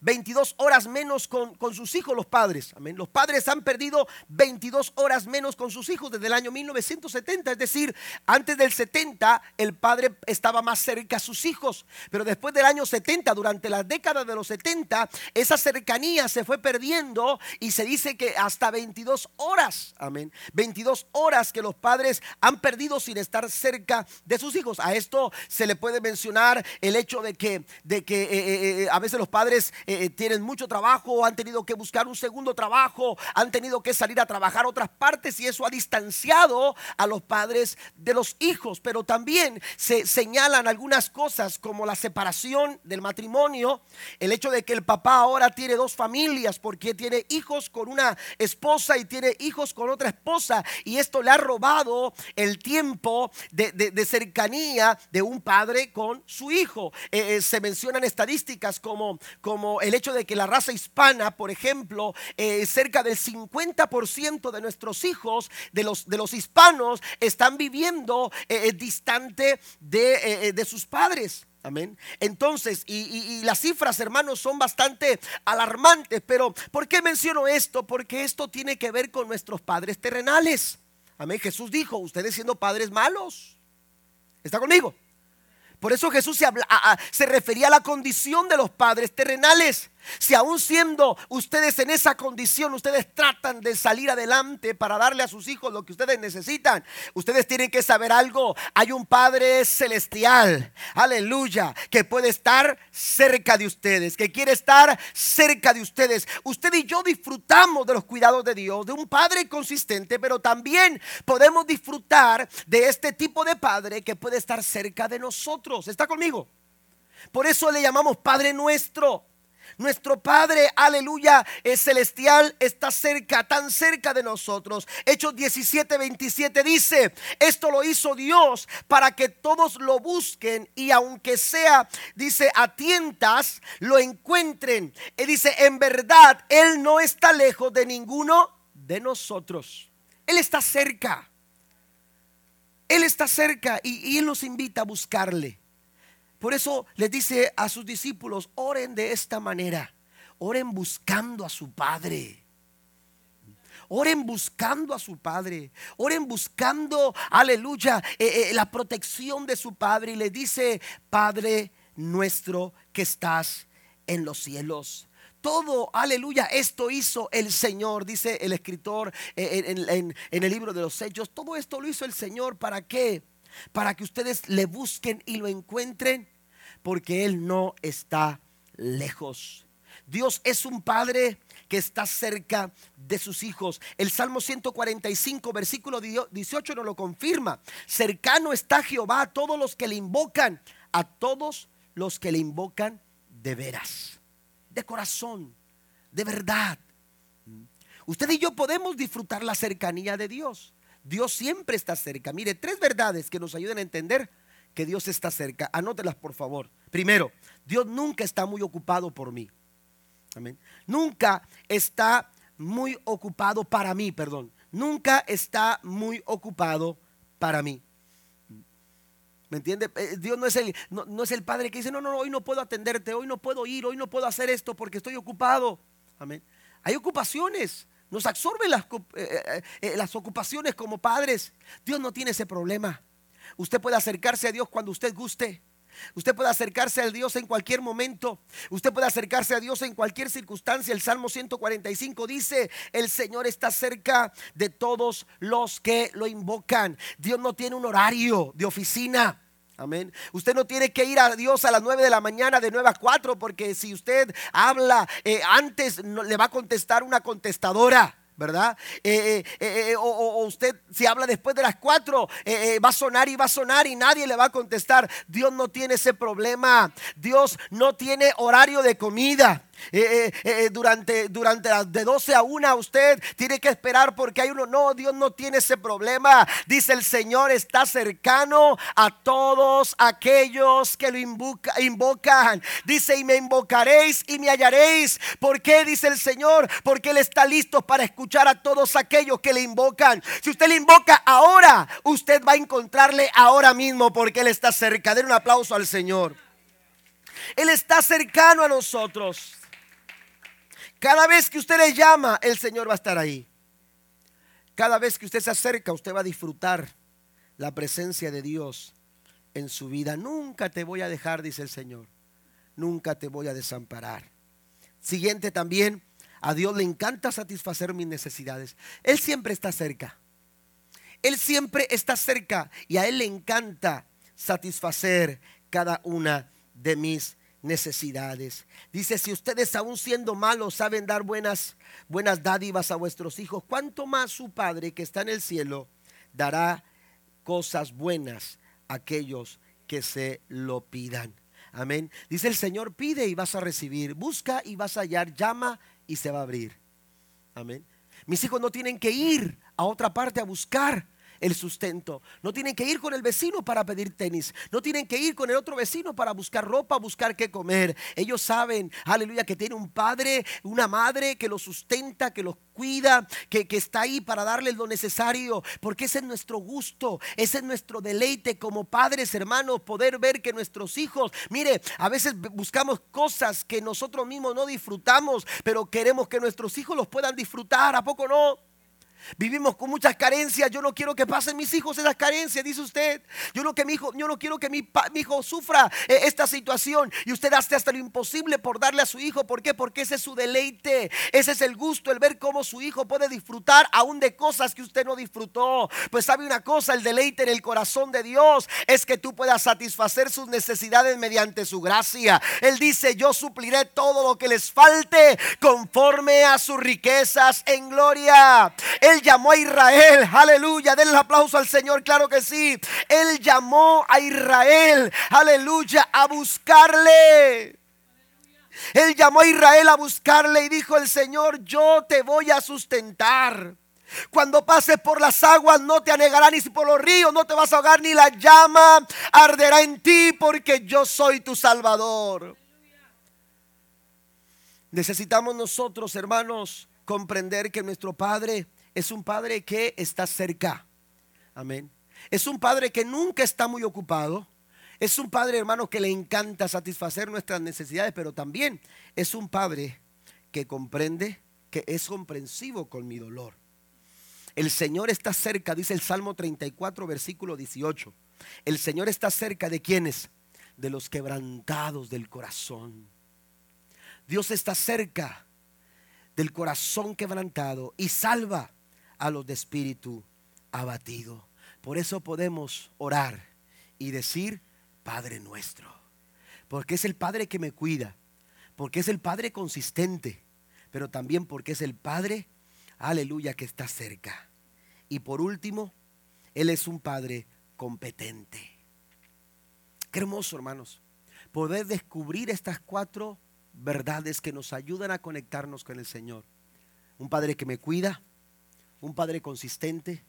22 horas menos con, sus hijos los padres. Amén. Los padres han perdido 22 horas menos con sus hijos desde el año 1970. Es decir, antes del 70 el padre estaba más cerca a sus hijos. Pero después del año 70, durante las décadas de los 70, esa cercanía se fue perdiendo y se dice que hasta 22 horas. Amén. 22 horas que los padres han perdido sin estar cerca de sus hijos. A esto se le puede mencionar el hecho de que, de que eh, eh, eh, a veces los padres eh, eh, tienen mucho trabajo, han tenido que buscar un segundo trabajo, han tenido que salir a trabajar otras partes y eso ha distanciado a los padres de los hijos. Pero también se señalan algunas cosas como la separación del matrimonio, el hecho de que el papá ahora tiene dos familias porque tiene hijos con una esposa y tiene hijos con otra esposa y esto le ha robado el tiempo de, cercanía de un padre con su hijo. Eh, se mencionan estadísticas como, como el hecho de que la raza hispana, por ejemplo, eh, cerca del 50% de nuestros hijos, de los, de los hispanos, están viviendo eh, eh, distante de, de sus padres. Amén. Entonces, y, y, las cifras, hermanos, son bastante alarmantes. Pero, ¿por qué menciono esto? Porque esto tiene que ver con nuestros padres terrenales. Amén. Jesús dijo, ustedes siendo padres malos. ¿Está conmigo? Por eso Jesús se, se, refería a la condición de los padres terrenales. Si aún siendo ustedes en esa condición, ustedes tratan de salir adelante para darle a sus hijos lo que ustedes necesitan, ustedes tienen que saber algo. Hay un Padre celestial, aleluya, que puede estar cerca de ustedes, que quiere estar cerca de ustedes. Usted y yo disfrutamos de los cuidados de Dios, de un Padre consistente, pero también podemos disfrutar de este tipo de Padre que puede estar cerca de nosotros. ¿Está conmigo? Por eso le llamamos Padre nuestro. Nuestro Padre, aleluya, es celestial, está cerca, tan cerca de nosotros. Hechos 17, 27 dice, esto lo hizo Dios para que todos lo busquen y aunque sea, dice, a tientas, lo encuentren. Y dice, en verdad, Él no está lejos de ninguno de nosotros. Él está cerca. Él está cerca y, y Él nos invita a buscarle. Por eso les dice a sus discípulos, oren de esta manera, oren buscando a su Padre. Oren buscando a su Padre. Oren buscando, aleluya, eh, eh, la protección de su Padre. Y le dice, Padre nuestro que estás en los cielos. Todo, aleluya, esto hizo el Señor, dice el escritor eh, en, el libro de los Hechos. Todo esto lo hizo el Señor. ¿Para qué? Para que ustedes le busquen y lo encuentren, porque Él no está lejos. Dios es un Padre que está cerca de sus hijos. El Salmo 145, versículo 18 nos lo confirma. Cercano está Jehová a todos los que le invocan, a todos los que le invocan de veras, de corazón, de verdad. Usted y yo podemos disfrutar la cercanía de Dios. Dios siempre está cerca. Mire, tres verdades que nos ayuden a entender que Dios está cerca. Anótelas, por favor. Primero, Dios nunca está muy ocupado por mí. Amén. Nunca está muy ocupado para mí, perdón. Nunca está muy ocupado para mí. ¿Me entiende? Eh, Dios no es, el, no, es el Padre que dice, no, no, hoy no puedo atenderte, hoy no puedo ir, hoy no puedo hacer esto porque estoy ocupado. Amén. Hay ocupaciones. Nos absorben las, eh, eh, eh, las ocupaciones como padres. Dios no tiene ese problema. Usted puede acercarse a Dios cuando usted guste. Usted puede acercarse a Dios en cualquier momento. Usted puede acercarse a Dios en cualquier circunstancia. El Salmo 145 dice, el Señor está cerca de todos los que lo invocan. Dios no tiene un horario de oficina. Amén. Usted no tiene que ir a Dios a las 9 de la mañana de 9 a 4 porque si usted habla eh, antes le va a contestar una contestadora. ¿verdad? Eh, eh, o, usted si habla después de las 4 va a sonar y va a sonar y nadie le va a contestar. Dios no tiene ese problema. Dios no tiene horario de comida. Eh, eh, eh, durante, durante de 12 a 1 usted tiene que esperar porque hay uno. No, Dios no tiene ese problema. Dice el Señor está cercano a todos aquellos que lo invocan. Dice y me invocaréis y me hallaréis. ¿Por qué? Dice el Señor. Porque Él está listo para escuchar a todos aquellos que le invocan. Si usted le invoca ahora, usted va a encontrarle ahora mismo porque Él está cerca. Den un aplauso al Señor. Él está cercano a nosotros. Cada vez que usted le llama, el Señor va a estar ahí. Cada vez que usted se acerca, usted va a disfrutar la presencia de Dios en su vida. Nunca te voy a dejar, dice el Señor. Nunca te voy a desamparar. Siguiente también, a Dios le encanta satisfacer mis necesidades. Él siempre está cerca. Él siempre está cerca y a Él le encanta satisfacer cada una de mis necesidades. Dice, si ustedes aún siendo malos saben dar buenas, buenas dádivas a vuestros hijos, ¿cuánto más su Padre que está en el cielo dará cosas buenas a aquellos que se lo pidan? Amén. Dice el Señor, pide y vas a recibir, busca y vas a hallar, llama y se va a abrir. Amén. Mis hijos no tienen que ir a otra parte a buscar el sustento. No tienen que ir con el vecino para pedir tenis. No tienen que ir con el otro vecino para buscar ropa, buscar qué comer. Ellos saben, aleluya, que tiene un padre, una madre que los sustenta, que los cuida, que, que está ahí para darles lo necesario. Porque ese es nuestro gusto, ese es nuestro deleite como padres, hermanos, poder ver que nuestros hijos, mire, a veces buscamos cosas que nosotros mismos no disfrutamos, pero queremos que nuestros hijos los puedan disfrutar. ¿A poco no? Vivimos con muchas carencias. Yo no quiero que pasen mis hijos esas carencias, dice usted. Yo no, que mi hijo, yo no quiero que mi, hijo sufra eh, esta situación. Y usted hace hasta lo imposible por darle a su hijo. ¿Por qué? Porque ese es su deleite. Ese es el gusto, el ver cómo su hijo puede disfrutar aún de cosas que usted no disfrutó. Pues sabe una cosa, el deleite en el corazón de Dios es que tú puedas satisfacer sus necesidades mediante su gracia. Él dice, yo supliré todo lo que les falte conforme a sus riquezas en gloria. Él llamó a Israel, aleluya, denle aplauso al Señor, claro que sí. Él llamó a Israel, aleluya, a buscarle. Él llamó a Israel a buscarle y dijo el Señor, yo te voy a sustentar. Cuando pases por las aguas no te anegará ni por los ríos no te vas a ahogar ni la llama arderá en ti porque yo soy tu salvador. Necesitamos nosotros, hermanos, comprender que nuestro Padre es un Padre que está cerca. Amén. Es un Padre que nunca está muy ocupado. Es un Padre, hermano, que le encanta satisfacer nuestras necesidades, pero también es un Padre que comprende, que es comprensivo con mi dolor. El Señor está cerca, dice el Salmo 34, versículo 18. El Señor está cerca de quienes? De los quebrantados del corazón. Dios está cerca del corazón quebrantado y salva a los de espíritu abatido. Por eso podemos orar y decir, Padre nuestro. Porque es el Padre que me cuida. Porque es el Padre consistente. Pero también porque es el Padre, aleluya, que está cerca. Y por último, Él es un Padre competente. Qué hermoso, hermanos, poder descubrir estas cuatro verdades que nos ayudan a conectarnos con el Señor. Un Padre que me cuida, un Padre consistente,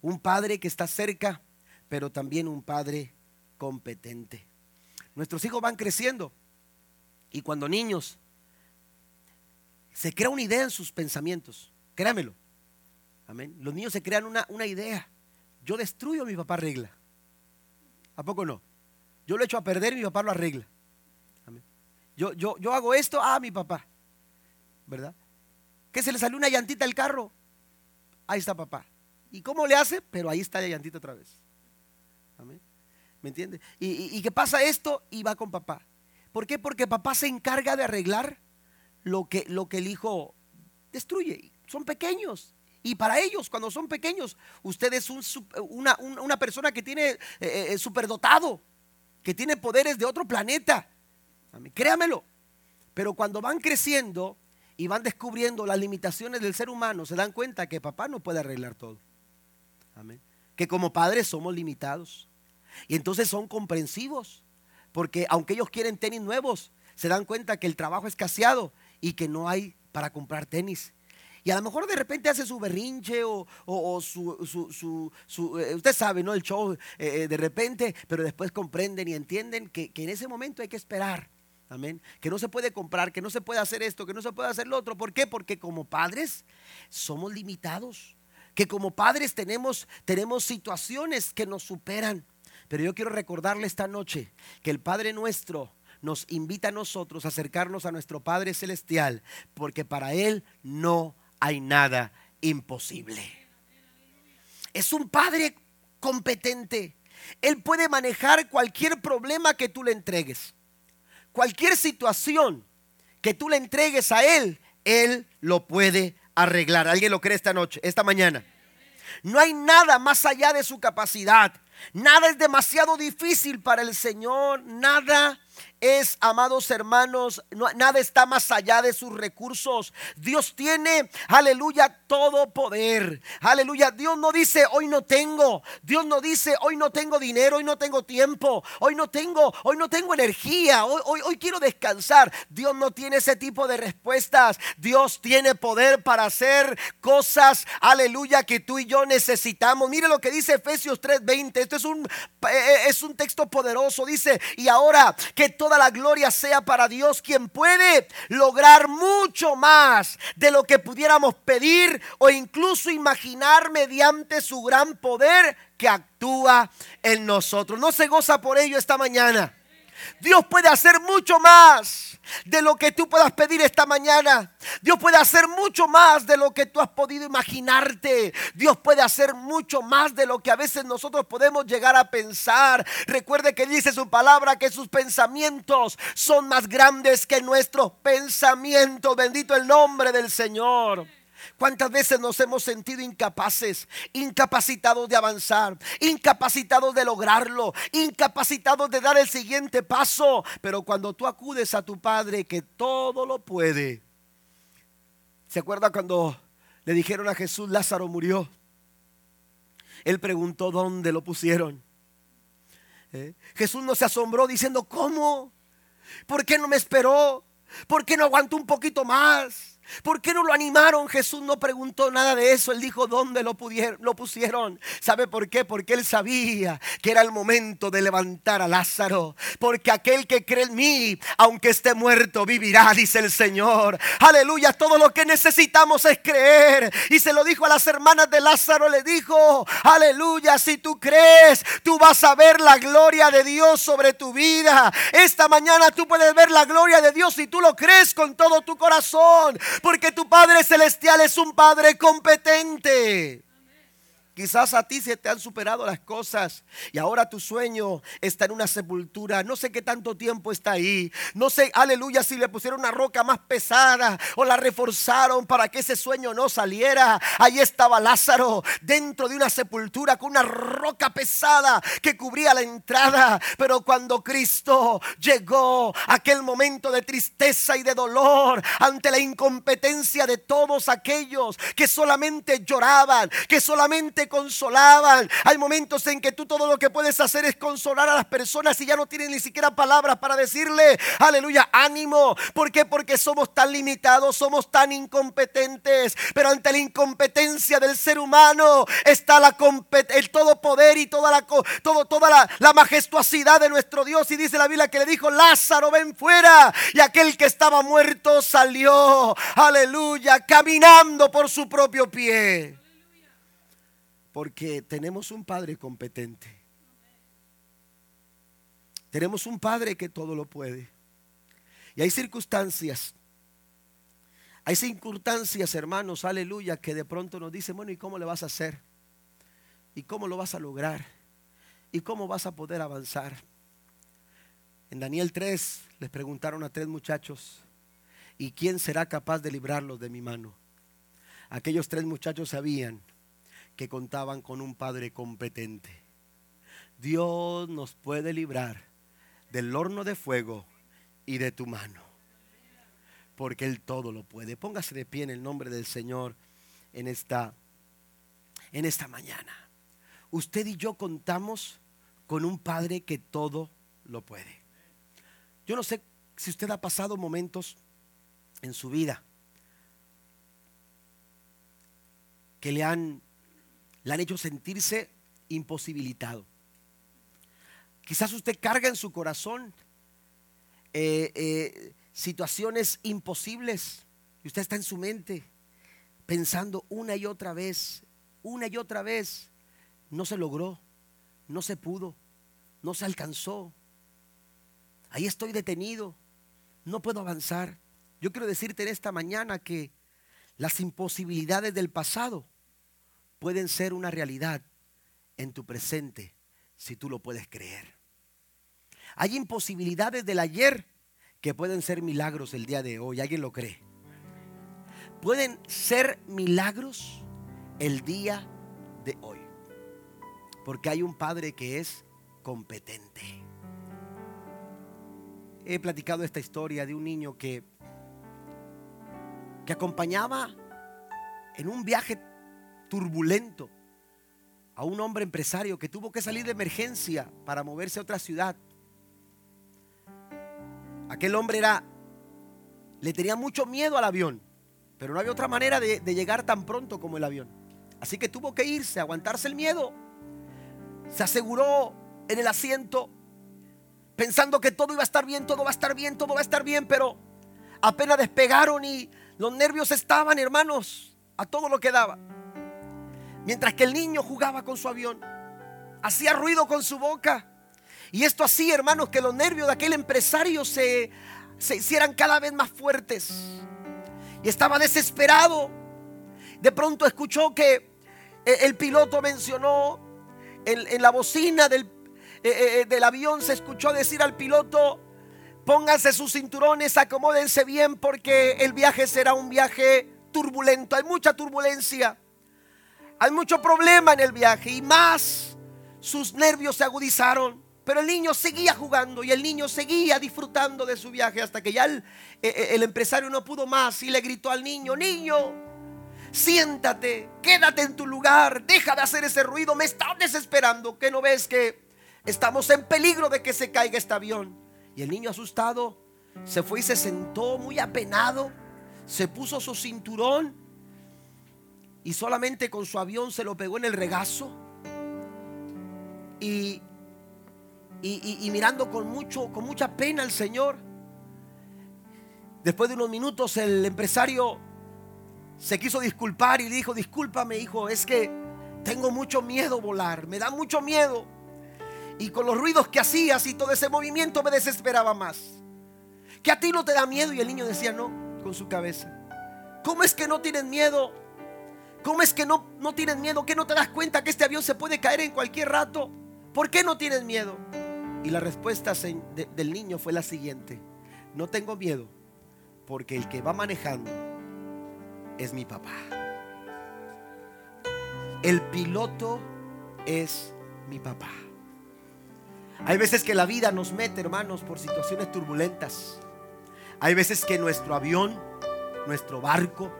un Padre que está cerca, pero también un Padre competente. Nuestros hijos van creciendo y cuando niños se crea una idea en sus pensamientos, créamelo, Amén. Los niños se crean una, una idea. Yo destruyo, mi papá arregla. ¿A poco no? Yo lo echo a perder, mi papá lo arregla. Amén. Yo, yo, yo hago esto, ah, mi papá. ¿Verdad? Que se le salió una llantita al carro. Ahí está papá. ¿Y cómo le hace? Pero ahí está la otra vez. Amén. ¿Me entiende? Y, y, qué pasa esto y va con papá. ¿Por qué? Porque papá se encarga de arreglar lo que, lo que el hijo destruye. Son pequeños. Y para ellos, cuando son pequeños, usted es una, persona que tiene eh, eh, superdotado, que tiene poderes de otro planeta. Créamelo. Pero cuando van creciendo y van descubriendo las limitaciones del ser humano, se dan cuenta que papá no puede arreglar todo. Amén. Que como padres somos limitados. Y entonces son comprensivos. Porque aunque ellos quieren tenis nuevos, se dan cuenta que el trabajo es escaseado y que no hay para comprar tenis. Y a lo mejor de repente hace su berrinche o, su, eh, usted sabe, ¿no? El show eh, eh, de repente, pero después comprenden y entienden que en ese momento hay que esperar. Amén. Que no se puede comprar, que no se puede hacer esto, que no se puede hacer lo otro. ¿Por qué? Porque como padres somos limitados. Que como padres tenemos, tenemos situaciones que nos superan. Pero yo quiero recordarle esta noche que el Padre nuestro nos invita a nosotros a acercarnos a nuestro Padre Celestial, porque para Él no hay nada imposible. Es un padre competente. Él puede manejar cualquier problema que tú le entregues. Cualquier situación que tú le entregues a Él, Él lo puede arreglar. ¿Alguien lo cree esta noche, esta mañana? No hay nada más allá de su capacidad. Nada es demasiado difícil para el Señor. Nada es, amados hermanos, nada está más allá de sus recursos. Dios tiene, aleluya, todo poder. Aleluya, Dios no dice, hoy no tengo. Dios no dice, hoy no tengo dinero, hoy no tengo tiempo, hoy no tengo, hoy no tengo energía, hoy, hoy, quiero descansar. Dios no tiene ese tipo de respuestas. Dios tiene poder para hacer cosas, aleluya, que tú y yo necesitamos. Mire lo que dice Efesios 3:20. Esto es un, eh, eh, es un texto poderoso. Dice, y ahora que todo toda la gloria sea para Dios, quien puede lograr mucho más de lo que pudiéramos pedir o incluso imaginar mediante su gran poder que actúa en nosotros. ¿No se goza por ello esta mañana? Dios puede hacer mucho más de lo que tú puedas pedir esta mañana. Dios puede hacer mucho más de lo que tú has podido imaginarte. Dios puede hacer mucho más de lo que a veces nosotros podemos llegar a pensar. Recuerde que dice su palabra que sus pensamientos son más grandes que nuestros pensamientos. Bendito el nombre del Señor. ¿Cuántas veces nos hemos sentido incapaces, incapacitados de avanzar, incapacitados de lograrlo, incapacitados de dar el siguiente paso? Pero cuando tú acudes a tu Padre que todo lo puede, ¿se acuerda cuando le dijeron a Jesús, Lázaro murió? Él preguntó dónde lo pusieron. ¿Eh? Jesús no se asombró diciendo, ¿cómo? ¿Por qué no me esperó? ¿Por qué no aguantó un poquito más? ¿Por qué no lo animaron? Jesús no preguntó nada de eso. Él dijo dónde lo, pudieron, lo pusieron. ¿Sabe por qué? Porque él sabía que era el momento de levantar a Lázaro. Porque aquel que cree en mí, aunque esté muerto, vivirá, dice el Señor. Aleluya, todo lo que necesitamos es creer. Y se lo dijo a las hermanas de Lázaro, le dijo, aleluya, si tú crees, tú vas a ver la gloria de Dios sobre tu vida. Esta mañana tú puedes ver la gloria de Dios si tú lo crees con todo tu corazón. Porque tu Padre Celestial es un Padre competente. Quizás a ti se te han superado las cosas y ahora tu sueño está en una sepultura. No sé qué tanto tiempo está ahí. No sé, aleluya, si le pusieron una roca más pesada o la reforzaron para que ese sueño no saliera. Ahí estaba Lázaro dentro de una sepultura con una roca pesada que cubría la entrada. Pero cuando Cristo llegó, aquel momento de tristeza y de dolor ante la incompetencia de todos aquellos que solamente lloraban, que solamente consolaban. Hay momentos en que tú todo lo que puedes hacer es consolar a las personas y ya no tienen ni siquiera palabras para decirle, aleluya, ánimo. ¿Por qué? Porque somos tan limitados, somos tan incompetentes. Pero ante la incompetencia del ser humano está la el todo poder y toda la, todo, toda la, la majestuosidad de nuestro Dios. Y dice la Biblia que le dijo, Lázaro, ven fuera. Y aquel que estaba muerto salió, aleluya, caminando por su propio pie. Porque tenemos un Padre competente. Tenemos un Padre que todo lo puede. Y hay circunstancias, hay circunstancias, hermanos, aleluya, que de pronto nos dicen, bueno, ¿y cómo le vas a hacer? ¿Y cómo lo vas a lograr? ¿Y cómo vas a poder avanzar? En Daniel 3 les preguntaron a tres muchachos, ¿y quién será capaz de librarlos de mi mano? Aquellos tres muchachos sabían que contaban con un Padre competente. Dios nos puede librar del horno de fuego y de tu mano, porque Él todo lo puede. Póngase de pie en el nombre del Señor en esta, en esta mañana. Usted y yo contamos con un Padre que todo lo puede. Yo no sé si usted ha pasado momentos en su vida que le han le han hecho sentirse imposibilitado. Quizás usted carga en su corazón eh, eh, situaciones imposibles y usted está en su mente pensando una y otra vez, una y otra vez, no se logró, no se pudo, no se alcanzó. Ahí estoy detenido, no puedo avanzar. Yo quiero decirte en esta mañana que las imposibilidades del pasado pueden ser una realidad en tu presente si tú lo puedes creer. Hay imposibilidades del ayer que pueden ser milagros el día de hoy. ¿Alguien lo cree? Pueden ser milagros el día de hoy. Porque hay un padre que es competente. He platicado esta historia de un niño que, que acompañaba en un viaje turbulento a un hombre empresario que tuvo que salir de emergencia para moverse a otra ciudad. Aquel hombre era, le tenía mucho miedo al avión, pero no había otra manera de, llegar tan pronto como el avión. Así que tuvo que irse, aguantarse el miedo. Se aseguró en el asiento, pensando que todo iba a estar bien, todo va a estar bien, todo va a estar bien, pero apenas despegaron y los nervios estaban, hermanos, a todo lo que daba. Mientras que el niño jugaba con su avión, hacía ruido con su boca. Y esto hacía, hermanos, que los nervios de aquel empresario se, se hicieran cada vez más fuertes. Y estaba desesperado. De pronto escuchó que eh, el piloto mencionó en, la bocina del, eh, eh, del avión, se escuchó decir al piloto, pónganse sus cinturones, acomódense bien porque el viaje será un viaje turbulento. Hay mucha turbulencia. Hay mucho problema en el viaje y más sus nervios se agudizaron. Pero el niño seguía jugando y el niño seguía disfrutando de su viaje hasta que ya el, eh, eh, el, empresario no pudo más y le gritó al niño, niño, siéntate, quédate en tu lugar, deja de hacer ese ruido, me estás desesperando, que no ves que estamos en peligro de que se caiga este avión. Y el niño asustado se fue y se sentó muy apenado, se puso su cinturón y solamente con su avión se lo pegó en el regazo y, y, mirando con, mucho, con mucha pena al Señor. Después de unos minutos el empresario se quiso disculpar y dijo, discúlpame hijo, es que tengo mucho miedo volar, me da mucho miedo. Y con los ruidos que hacías y todo ese movimiento me desesperaba más. Que a ti no te da miedo y el niño decía no con su cabeza. ¿Cómo es que no tienes miedo? ¿Cómo es que no, no tienes miedo? ¿Que no te das cuenta que este avión se puede caer en cualquier rato? ¿Por qué no tienes miedo? Y la respuesta del niño fue la siguiente. No tengo miedo porque el que va manejando es mi papá. El piloto es mi papá. Hay veces que la vida nos mete, hermanos, por situaciones turbulentas. Hay veces que nuestro avión, nuestro barco,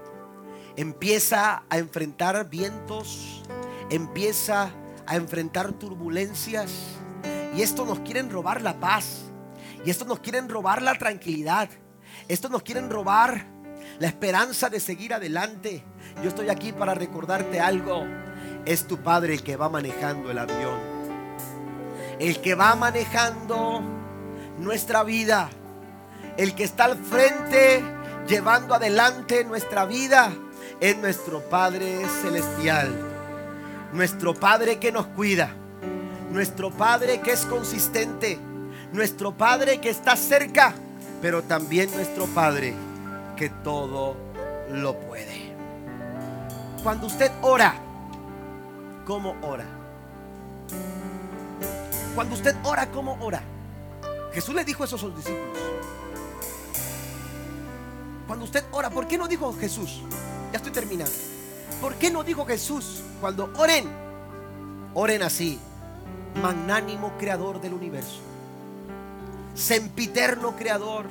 empieza a enfrentar vientos, empieza a enfrentar turbulencias. Y esto nos quieren robar la paz. Y esto nos quieren robar la tranquilidad. Esto nos quieren robar la esperanza de seguir adelante. Yo estoy aquí para recordarte algo. Es tu padre el que va manejando el avión. El que va manejando nuestra vida. El que está al frente llevando adelante nuestra vida es nuestro Padre Celestial. Nuestro Padre que nos cuida. Nuestro Padre que es consistente. Nuestro Padre que está cerca. Pero también nuestro Padre que todo lo puede. Cuando usted ora, ¿cómo ora? Cuando usted ora, ¿cómo ora? Jesús le dijo eso a sus discípulos. Cuando usted ora, ¿por qué no dijo Jesús? Ya estoy terminando. ¿Por qué no dijo Jesús? Cuando oren, oren así. Magnánimo creador del universo. Sempiterno creador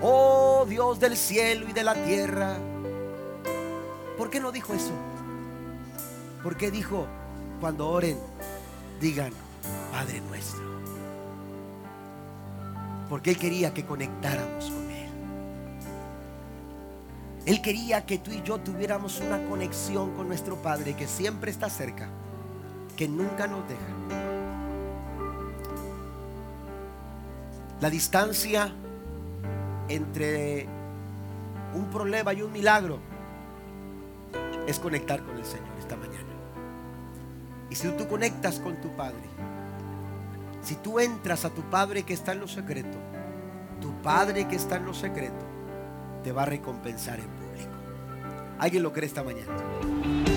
Oh Dios del cielo y de la tierra. ¿Por qué no dijo eso? ¿Por qué dijo, cuando oren, digan, Padre nuestro? Porque Él quería que conectáramos con. Él quería que tú y yo tuviéramos una conexión con nuestro Padre que siempre está cerca, que nunca nos deja. La distancia entre un problema y un milagro es conectar con el Señor esta mañana. Y si tú conectas con tu Padre, si tú entras a tu Padre que está en lo secreto, tu Padre que está en lo secreto te va a recompensar en público. ¿Alguien lo cree esta mañana?